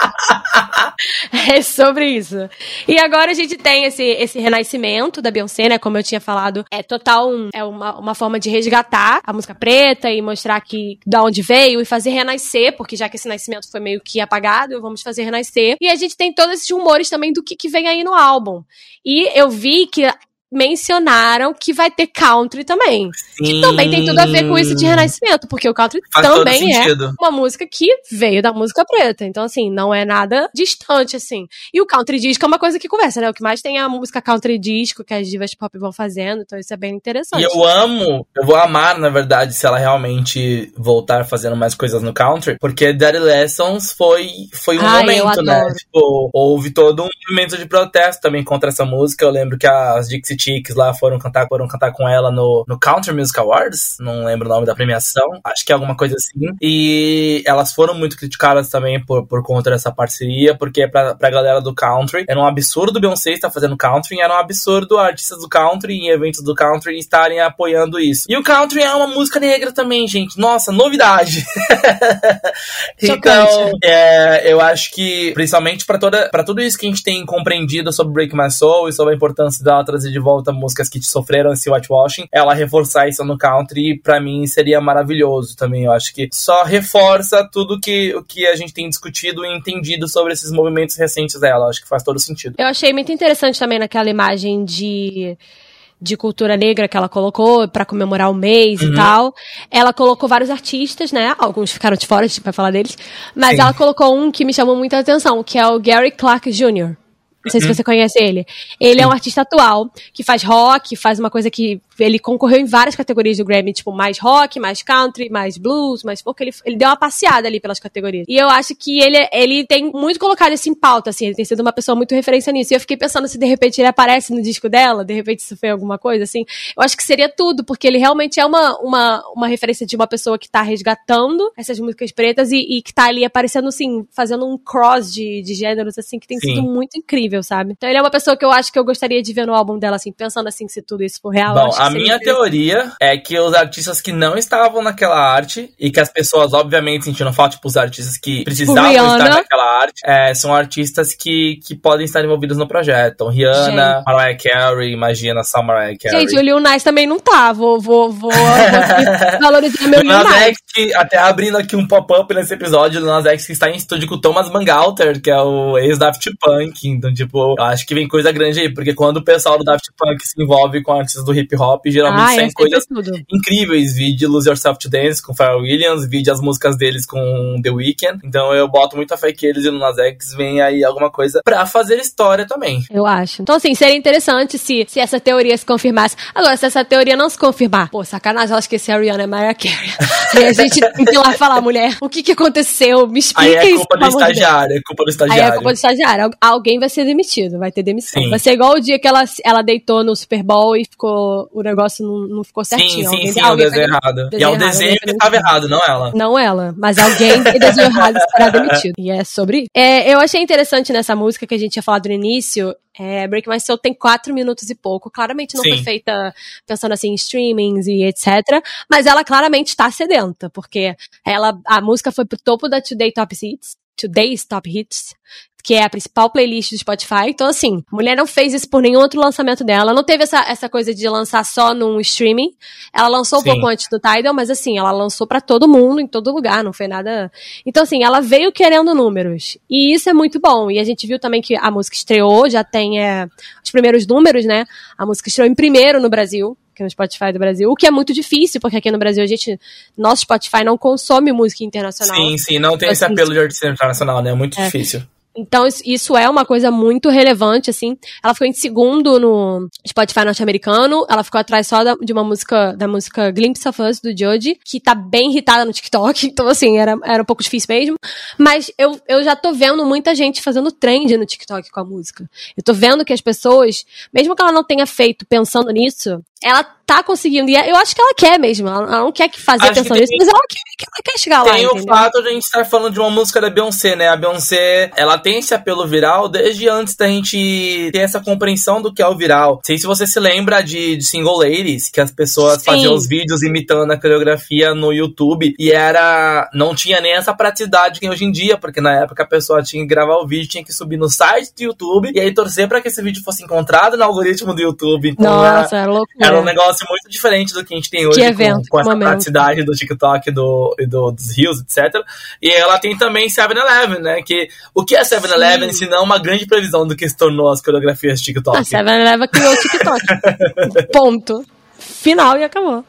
é sobre isso. E agora a gente tem esse, esse renascimento da Beyoncé, né? Como eu tinha falado, é total um, é uma, uma forma de resgatar a música preta e mostrar que da onde veio e fazer renascer, porque já que esse nascimento foi meio que apagado, vamos fazer renascer. E a gente tem todos esses rumores também do que, que vem aí no álbum. E eu vi que mencionaram que vai ter country também. Sim. Que também tem tudo a ver com isso de renascimento, porque o country Faz também é uma música que veio da música preta. Então, assim, não é nada distante, assim. E o country disco é uma coisa que conversa, né? O que mais tem é a música country disco que as divas pop vão fazendo, então isso é bem interessante.
E eu amo, eu vou amar, na verdade, se ela realmente voltar fazendo mais coisas no country, porque Daddy Lessons foi, foi um Ai, momento, né? Tipo, houve todo um movimento de protesto também contra essa música. Eu lembro que as Dixie Chicks lá foram cantar, foram cantar com ela no, no Country Music Awards, não lembro o nome da premiação, acho que é alguma coisa assim. E elas foram muito criticadas também por, por conta dessa parceria, porque pra, pra galera do country era um absurdo Beyoncé estar fazendo country, era um absurdo artistas do country em eventos do country estarem apoiando isso. E o country é uma música negra também, gente. Nossa, novidade. então, é, eu acho que, principalmente para toda para tudo isso que a gente tem compreendido sobre Break My Soul e sobre a importância dela trazer de volta volta músicas que sofreram esse whitewashing, ela reforçar isso no country, para mim seria maravilhoso também. Eu acho que só reforça tudo que, o que a gente tem discutido e entendido sobre esses movimentos recentes dela. Eu acho que faz todo sentido.
Eu achei muito interessante também naquela imagem de de cultura negra que ela colocou para comemorar o mês uhum. e tal. Ela colocou vários artistas, né? Alguns ficaram de fora, a gente vai falar deles. Mas Sim. ela colocou um que me chamou muita atenção, que é o Gary Clark Jr. Não sei se uhum. você conhece ele. Ele é um artista atual que faz rock, faz uma coisa que ele concorreu em várias categorias do Grammy, tipo mais rock, mais country, mais blues, mais folk. Ele, ele deu uma passeada ali pelas categorias. E eu acho que ele, ele tem muito colocado isso em pauta, assim. Ele tem sido uma pessoa muito referência nisso. E eu fiquei pensando se de repente ele aparece no disco dela, de repente isso foi alguma coisa, assim. Eu acho que seria tudo, porque ele realmente é uma, uma, uma referência de uma pessoa que tá resgatando essas músicas pretas e, e que tá ali aparecendo, assim, fazendo um cross de, de gêneros, assim, que tem Sim. sido muito incrível, sabe? Então ele é uma pessoa que eu acho que eu gostaria de ver no álbum dela, assim, pensando assim, se tudo isso for real.
Bom, a minha teoria é que os artistas que não estavam naquela arte e que as pessoas, obviamente, sentindo falta, tipo, os artistas que precisavam estar naquela arte, é, são artistas que, que podem estar envolvidos no projeto. Então, Rihanna, Gente. Mariah Carey, imagina só Mariah Carey.
Gente, o Lil Nas também não tá. Vou, vou, vou, vou valorizar meu Lil Nas. X,
até abrindo aqui um pop-up nesse episódio, o Lil Nas X que está em estúdio com o Thomas Bangalter, que é o ex-Daft Punk. Então, tipo, eu acho que vem coisa grande aí, porque quando o pessoal do Daft Punk se envolve com artistas do hip hop, geralmente ah, saem coisas incríveis. Vi de Lose Yourself to Dance com Pharrell Williams, vi de as músicas deles com The Weeknd. Então eu boto muita fé que eles e o Nas X vem aí alguma coisa pra fazer história também.
Eu acho. Então, assim, seria interessante se, se essa teoria se confirmasse. Agora, se essa teoria não se confirmar, pô, sacanagem, ela esqueci a Rihanna é Mariah Carey. e a gente tem que ir lá falar, mulher, o que que aconteceu? Me explica isso. Aí é
culpa do estagiário, é culpa do estagiário. Aí
é culpa do estagiário. Alguém vai ser demitido, vai ter demissão. Sim. Vai ser igual o dia que ela, ela deitou no Super Bowl e ficou, o negócio não, não ficou certinho.
Sim, sim, sim, o desenho errado. E é o desenho que estava errado, não ela.
Não ela, mas alguém que desenhou errado será demitido. E é sobre é, Eu achei interessante nessa música que a gente tinha falado no início, é, Break My Soul tem quatro minutos e pouco. Claramente não Sim. foi feita pensando assim em streamings e etc. Mas ela claramente está sedenta, porque ela, a música foi pro topo da Today Top Hits. Today's Top Hits que é a principal playlist do Spotify. Então, assim, a mulher não fez isso por nenhum outro lançamento dela. Ela não teve essa, essa coisa de lançar só num streaming. Ela lançou Sim. um pouco antes do Tidal, mas assim, ela lançou para todo mundo, em todo lugar, não foi nada. Então, assim, ela veio querendo números. E isso é muito bom. E a gente viu também que a música estreou, já tem é, os primeiros números, né? A música estreou em primeiro no Brasil aqui no Spotify do Brasil, o que é muito difícil, porque aqui no Brasil a gente, nosso Spotify não consome música internacional.
Sim, sim, não tem então, esse assim, apelo de artista internacional, né? É muito é. difícil.
Então, isso é uma coisa muito relevante, assim. Ela ficou em segundo no Spotify norte-americano. Ela ficou atrás só da, de uma música, da música Glimpse of Us, do Jodie, que tá bem irritada no TikTok. Então, assim, era, era um pouco difícil mesmo. Mas eu, eu já tô vendo muita gente fazendo trend no TikTok com a música. Eu tô vendo que as pessoas, mesmo que ela não tenha feito pensando nisso, ela tá conseguindo. E é, eu acho que ela quer mesmo. Ela, não quer que fazer acho pensando nisso, mas ela quer, ela quer chegar
tem
lá.
Tem o fato de a gente estar falando de uma música da Beyoncé, né? A Beyoncé, ela tem esse apelo viral desde antes da gente ter essa compreensão do que é o viral. Não sei se você se lembra de, de Single Ladies, que as pessoas Sim. faziam os vídeos imitando a coreografia no YouTube e era. Não tinha nem essa praticidade que tem hoje em dia, porque na época a pessoa tinha que gravar o vídeo, tinha que subir no site do YouTube e aí torcer para que esse vídeo fosse encontrado no algoritmo do YouTube.
Então, Nossa, era, é loucura.
Era um negócio muito diferente do que a gente tem hoje evento, com, com essa momento. praticidade do TikTok do, e do, dos rios, etc. E ela tem também 7-Eleven, né? Que, o que é 7-Eleven se não uma grande previsão do que se tornou as coreografias de TikTok? A
7-Eleven criou o TikTok. Ponto. Final e acabou.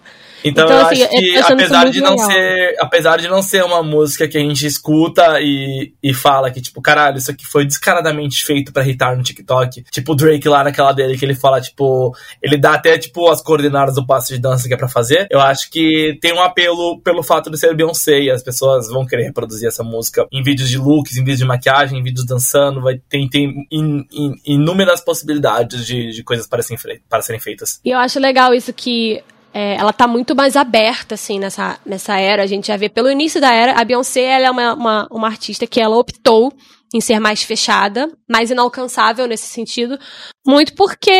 Então, então eu assim, acho que apesar de não legal. ser, apesar de não ser uma música que a gente escuta e, e fala que tipo, caralho, isso aqui foi descaradamente feito para irritar no TikTok. Tipo o Drake lá naquela dele que ele fala tipo, ele dá até tipo as coordenadas do passo de dança que é para fazer. Eu acho que tem um apelo pelo fato de ser Beyoncé e as pessoas vão querer reproduzir essa música em vídeos de looks, em vídeos de maquiagem, em vídeos dançando, vai tem, tem in, in, inúmeras possibilidades de, de coisas para serem, para serem feitas.
E eu acho legal isso que é, ela tá muito mais aberta, assim, nessa, nessa era. A gente já vê pelo início da era, a Beyoncé, ela é uma, uma, uma artista que ela optou em ser mais fechada, mais inalcançável nesse sentido, muito porque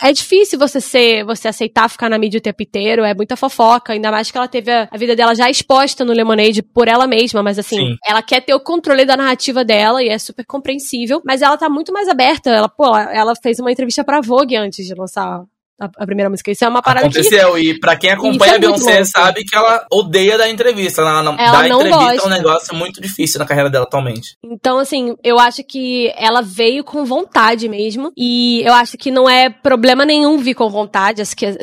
é difícil você ser, você aceitar ficar na mídia o tempo inteiro, é muita fofoca, ainda mais que ela teve a, a vida dela já exposta no Lemonade por ela mesma, mas assim, Sim. ela quer ter o controle da narrativa dela e é super compreensível, mas ela tá muito mais aberta, ela, pô, ela fez uma entrevista pra Vogue antes de lançar a, a, primeira música. Isso é uma parada
Aconteceu, que... e pra quem acompanha é a Beyoncé sabe que ela odeia dar entrevista. Ela, não,
ela
dar
não
entrevista
gosta.
é um negócio muito difícil na carreira dela atualmente.
Então, assim, eu acho que ela veio com vontade mesmo. E eu acho que não é problema nenhum vir com vontade. Acho que, é,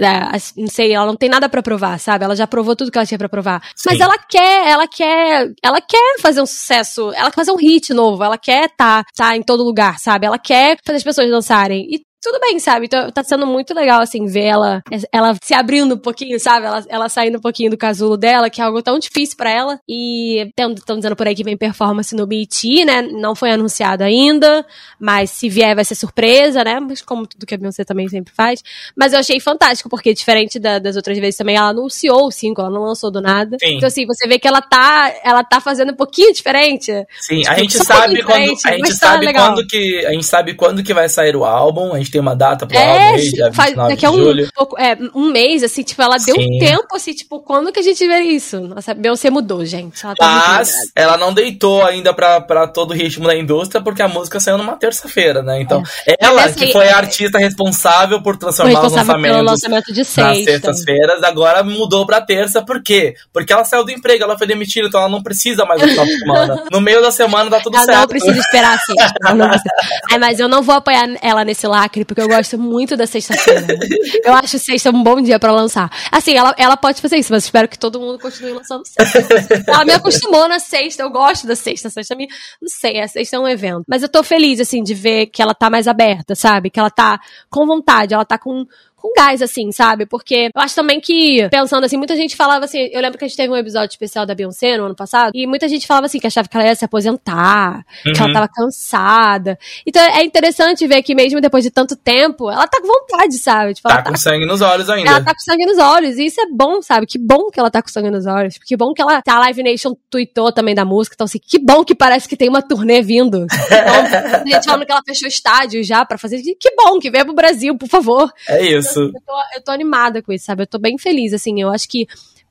não sei, ela não tem nada para provar, sabe? Ela já provou tudo que ela tinha pra provar. Sim. Mas ela quer, ela quer, ela quer fazer um sucesso, ela quer fazer um hit novo, ela quer tá, tá em todo lugar, sabe? Ela quer fazer as pessoas dançarem. E tudo bem, sabe? Então tá sendo muito legal, assim, ver ela, ela se abrindo um pouquinho, sabe? Ela, ela saindo um pouquinho do casulo dela, que é algo tão difícil para ela. E estão dizendo por aí que vem performance no BET, né? Não foi anunciado ainda, mas se vier vai ser surpresa, né? Mas como tudo que a Beyoncé também sempre faz. Mas eu achei fantástico, porque diferente da, das outras vezes também, ela anunciou o single, ela não lançou do nada. Sim. Então, assim, você vê que ela tá, ela tá fazendo um pouquinho diferente.
Sim, tipo, a gente sabe um quando, a gente sabe tá quando que, a gente sabe quando que vai sair o álbum, a gente tem uma data pro é, álbum aí, dia faz, daqui a
um, pouco, é, um mês, assim, tipo, ela deu Sim. tempo, assim, tipo, quando que a gente vê isso? Nossa, Beyoncé mudou, gente.
Ela tá Mas ela não deitou ainda pra, pra todo o ritmo da indústria, porque a música saiu numa terça-feira, né? Então, é. ela, que foi a artista responsável por transformar os lançamentos
lançamento de sexta.
nas sextas-feiras, agora mudou pra terça, por quê? Porque ela saiu do emprego, ela foi demitida, então ela não precisa mais do final de semana. No meio da semana tá tudo
ela
certo.
Não precisa esperar assim. Ai, mas eu não vou apoiar ela nesse lacre, porque eu gosto muito da sexta-feira. eu acho sexta um bom dia pra lançar. Assim, ela, ela pode fazer isso, mas espero que todo mundo continue lançando sexta. ela me acostumou na sexta, eu gosto da sexta. Sexta me. Não sei, a sexta é um evento. Mas eu tô feliz, assim, de ver que ela tá mais aberta, sabe? Que ela tá com vontade, ela tá com com gás, assim, sabe? Porque eu acho também que, pensando assim, muita gente falava assim, eu lembro que a gente teve um episódio especial da Beyoncé no ano passado, e muita gente falava assim, que achava que ela ia se aposentar, uhum. que ela uhum. tava cansada. Então é interessante ver que mesmo depois de tanto tempo, ela tá com vontade, sabe?
Tipo, tá com tá... sangue nos olhos ainda.
Ela tá com sangue nos olhos, e isso é bom, sabe? Que bom que ela tá com sangue nos olhos. Que bom que ela. A Live Nation tweetou também da música, então assim, que bom que parece que tem uma turnê vindo. Então, a gente falando que ela fechou estádio já pra fazer. Que bom que venha pro Brasil, por favor.
É isso isso.
Eu tô, eu tô animada com isso, sabe? Eu tô bem feliz, assim. Eu acho que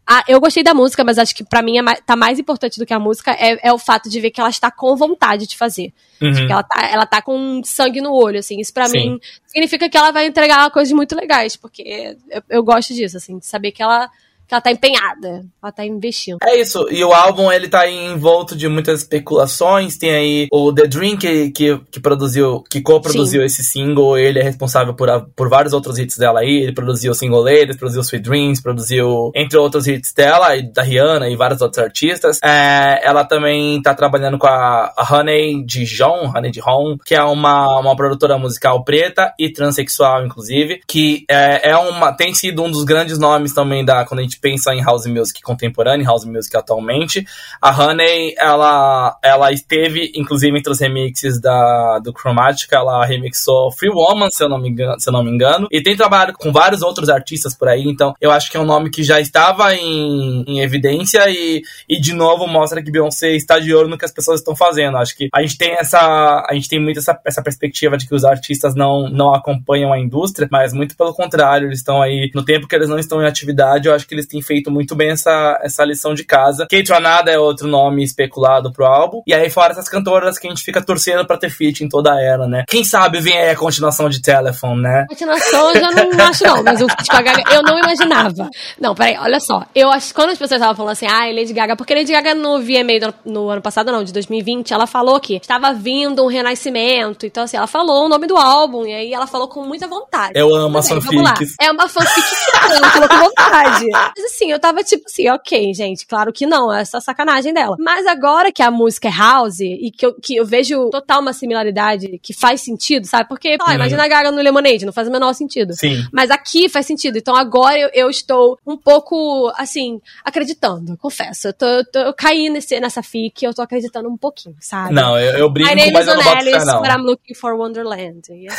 ah, eu gostei da música, mas acho que para mim é mais, tá mais importante do que a música é, é, o fato de ver que ela está com vontade de fazer. Uhum. Ela tá, ela tá com sangue no olho, assim. Isso para mim significa que ela vai entregar coisas muito legais, porque eu, eu, gosto disso, assim, de saber que ela ela tá empenhada, ela tá investindo.
É isso, e o álbum ele tá envolto de muitas especulações, tem aí o The Dream que, que, que produziu, que co-produziu esse single, ele é responsável por, a, por vários outros hits dela aí, ele produziu o Single Ladies, produziu Sweet Dreams, produziu, entre outros hits dela, e da Rihanna e vários outros artistas. É, ela também tá trabalhando com a, a Honey Dijon, Honey Dijon, que é uma, uma produtora musical preta e transexual, inclusive, que é, é uma, tem sido um dos grandes nomes também da, quando a gente pensa em house music contemporânea, house music atualmente. A Honey, ela, ela esteve, inclusive, entre os remixes da, do Chromatica, ela remixou Free Woman, se eu não me engano, se eu não me engano, e tem trabalhado com vários outros artistas por aí, então eu acho que é um nome que já estava em, em evidência e, e de novo mostra que Beyoncé está de olho no que as pessoas estão fazendo. Acho que a gente tem essa, a gente tem muito essa, essa perspectiva de que os artistas não, não acompanham a indústria, mas muito pelo contrário, eles estão aí no tempo que eles não estão em atividade, eu acho que eles têm feito muito bem essa, essa lição de casa. Kate Ranada é outro nome especulado pro álbum, e aí fora essas cantoras que a gente fica torcendo pra ter feat em toda a era, né? Quem sabe vem aí a continuação de Telephone, né?
Continuação eu já não acho não, mas o feat com a Gaga eu não imaginava. Não, peraí, olha só. Eu acho quando as pessoas estavam falando assim, ah, Lady Gaga, porque Lady Gaga no VMA do, no ano passado, não, de 2020, ela falou que estava vindo um renascimento. Então, assim, ela falou o nome do álbum, e aí ela falou com muita vontade.
Eu amo as fanfics.
É uma fanfic que ela falou com vontade. Mas assim, eu tava tipo assim, ok, gente, claro que não, é essa sacanagem dela. Mas agora que a música é house e que eu, que eu vejo total uma similaridade que faz sentido, sabe? Porque, uhum. imagina a Gaga no Lemonade, não faz o menor sentido.
Sim.
Mas aqui faz sentido. Então agora eu, eu estou um pouco, assim, acreditando, confesso. Eu, tô, eu, tô, eu caí nesse, nessa fic eu tô acreditando um pouquinho, sabe?
Não, eu, eu brinco, mas eu não boto fé, não.
But I'm looking for Wonderland. Yes.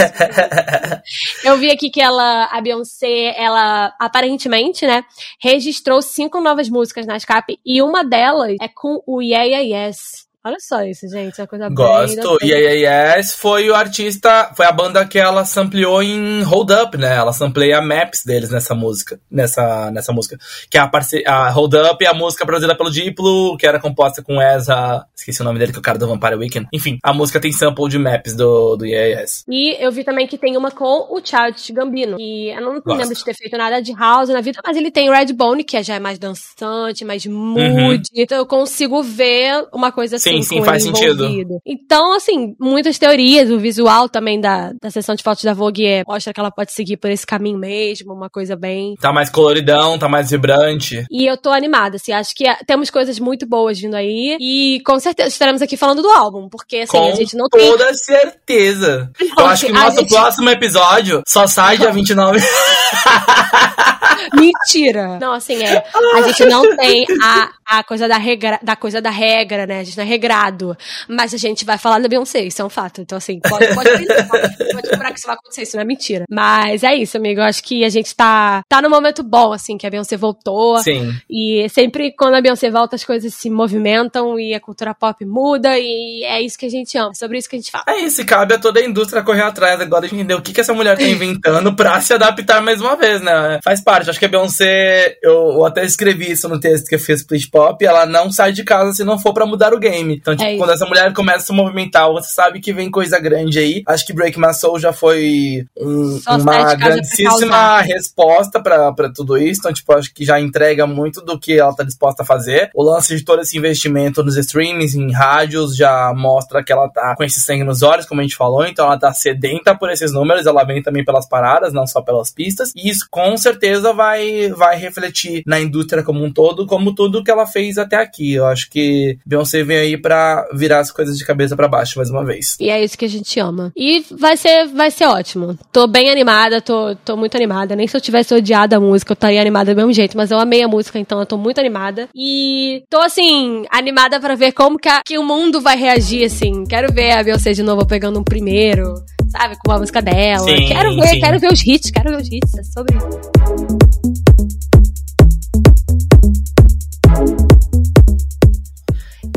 eu vi aqui que ela, a Beyoncé, ela aparentemente, né, registrou cinco novas músicas na escape e uma delas é com o Yeah Yeah Yes. Olha só isso, gente. É uma coisa
Gosto. E a Yes foi o artista, foi a banda que ela sampleou em Hold Up, né? Ela sampleia a Maps deles nessa música, nessa, nessa música. Que é a, parce a Hold Up é a música produzida pelo Diplo, que era composta com Ezra, esqueci o nome dele, que é o cara do Vampire Weekend. Enfim, a música tem sample de Maps do, do Yeah Yes.
E eu vi também que tem uma com o Childish Gambino, e eu não Gosto. lembro de ter feito nada de house na vida, mas ele tem o Redbone, que já é mais dançante, mais mood. Uhum. Então eu consigo ver uma coisa assim
sim, sim, faz envolvido. sentido.
Então, assim, muitas teorias, o visual também da, da sessão de fotos da Vogue é, mostra que ela pode seguir por esse caminho mesmo, uma coisa bem.
Tá mais coloridão, tá mais vibrante.
E eu tô animada, assim, acho que temos coisas muito boas vindo aí. E com certeza estaremos aqui falando do álbum, porque assim,
com
a gente não tem.
toda certeza. Eu acho que o nosso gente... próximo episódio só sai dia 29.
Mentira! Não, assim, é. A gente não tem a, a coisa da regra, da coisa da regra, né? A gente não é regrado. Mas a gente vai falar da Beyoncé, isso é um fato. Então, assim, pode, pode pensar, pode, pode que isso vai acontecer, isso não é mentira. Mas é isso, amigo. Eu acho que a gente tá, tá num momento bom, assim, que a Beyoncé voltou.
Sim.
E sempre quando a Beyoncé volta, as coisas se movimentam e a cultura pop muda. E é isso que a gente ama. É sobre isso que a gente fala.
É isso, e cabe a toda a indústria correr atrás agora de entender o que, que essa mulher tá inventando pra se adaptar mais uma vez, né? Faz parte. Acho que a Beyoncé, eu, eu até escrevi isso no texto que eu fiz Split Pop, ela não sai de casa se não for para mudar o game. Então, tipo, é quando essa mulher começa a se movimentar, você sabe que vem coisa grande aí. Acho que Break My Soul já foi um, uma grandíssima resposta para tudo isso. Então, tipo, acho que já entrega muito do que ela tá disposta a fazer. O lance de todo esse investimento nos streamings, em rádios, já mostra que ela tá com esse sangue nos olhos, como a gente falou. Então, ela tá sedenta por esses números, ela vem também pelas paradas, não só pelas pistas. E isso, com certeza, vai, vai refletir na indústria como um todo, como tudo que ela fez até aqui. Eu acho que Beyoncé vem aí para virar as coisas de cabeça para baixo mais uma vez.
E é isso que a gente ama. E vai ser, vai ser ótimo. Tô bem animada, tô, tô muito animada. Nem se eu tivesse odiado a música, eu estaria animada do mesmo jeito, mas eu amei a música, então eu tô muito animada. E tô assim, animada para ver como que, a, que o mundo vai reagir, assim. Quero ver a Beyoncé de novo pegando um primeiro, sabe, com a música dela. Sim, quero ver, sim. quero ver os hits, quero ver os hits. É sobre isso.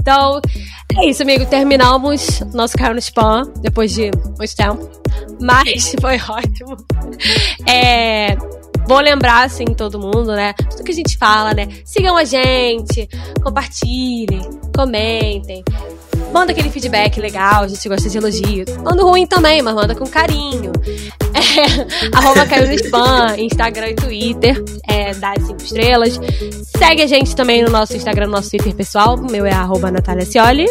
Então, é isso, amigo. Terminamos nosso Caiu no Spam depois de muito tempo. Mas foi ótimo. É, vou lembrar, assim, todo mundo, né? Tudo que a gente fala, né? Sigam a gente, compartilhem, comentem. Manda aquele feedback legal, a gente gosta de elogio. Manda ruim também, mas manda com carinho. É, arroba caiu no spam, Instagram e Twitter. É, dá cinco estrelas. Segue a gente também no nosso Instagram, no nosso Twitter pessoal. O meu é arroba Natália Cioli.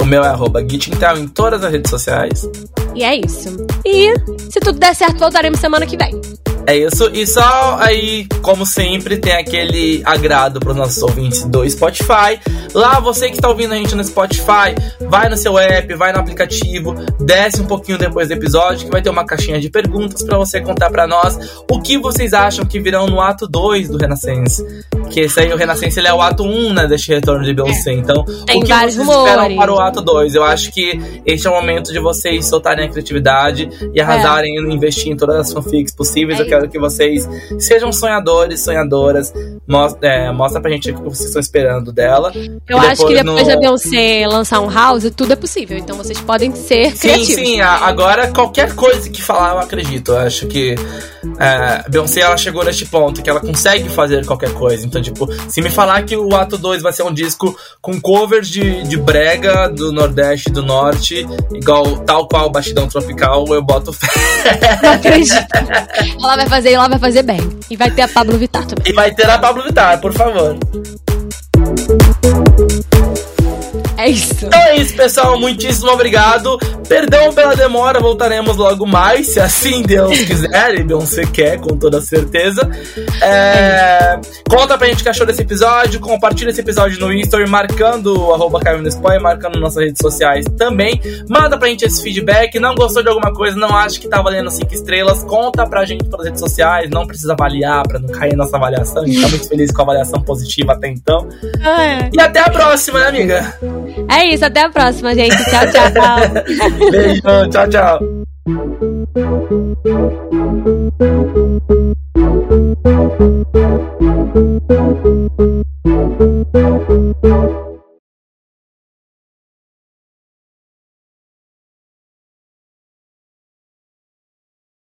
O meu é arroba Gitintel em todas as redes sociais.
E é isso. E se tudo der certo, voltaremos semana que vem.
É isso, e só aí, como sempre, tem aquele agrado para os nossos ouvintes do Spotify. Lá, você que está ouvindo a gente no Spotify, vai no seu app, vai no aplicativo, desce um pouquinho depois do episódio, que vai ter uma caixinha de perguntas para você contar para nós o que vocês acham que virão no ato 2 do Renascença. Que esse aí, o Renascença, ele é o ato 1, um, né, deste retorno de Beyoncé. É. Então,
tem
o que vocês
rumores.
esperam para o ato 2? Eu acho que este é o momento de vocês soltarem a criatividade e arrasarem é. investir em todas as fanfics possíveis. É. Quero que vocês sejam sonhadores, sonhadoras. Mostra, é, mostra pra gente o que vocês estão esperando dela.
Eu acho que depois no... da Beyoncé lançar um house, tudo é possível. Então vocês podem ser
sim,
criativos.
Sim, sim. Agora, qualquer coisa que falar, eu acredito. Eu acho que é, Beyoncé, ela chegou neste ponto que ela consegue fazer qualquer coisa. Então, tipo, se me falar que o Ato 2 vai ser um disco com covers de, de brega do Nordeste e do Norte, igual tal qual o Bastidão Tropical, eu boto fé.
Não acredito. ela vai fazer, ela vai fazer bem. E vai ter a Pablo Vittar também.
E vai ter a Pablo Vittar, por favor.
É isso.
Então é isso, pessoal. Muitíssimo obrigado. Perdão pela demora, voltaremos logo mais, se assim Deus quiser e Beyoncé quer, com toda certeza. É... Conta pra gente o que achou desse episódio, compartilha esse episódio no Instagram, marcando o arroba Spoiler, marcando nossas redes sociais também. Manda pra gente esse feedback. Não gostou de alguma coisa, não acha que tá valendo 5 estrelas, conta pra gente pelas redes sociais. Não precisa avaliar pra não cair nossa avaliação. A gente tá muito feliz com a avaliação positiva até então.
Ah, é.
E até a próxima, né, amiga?
É isso, até a próxima, gente. Tchau, tchau.
Beijão, tchau, tchau.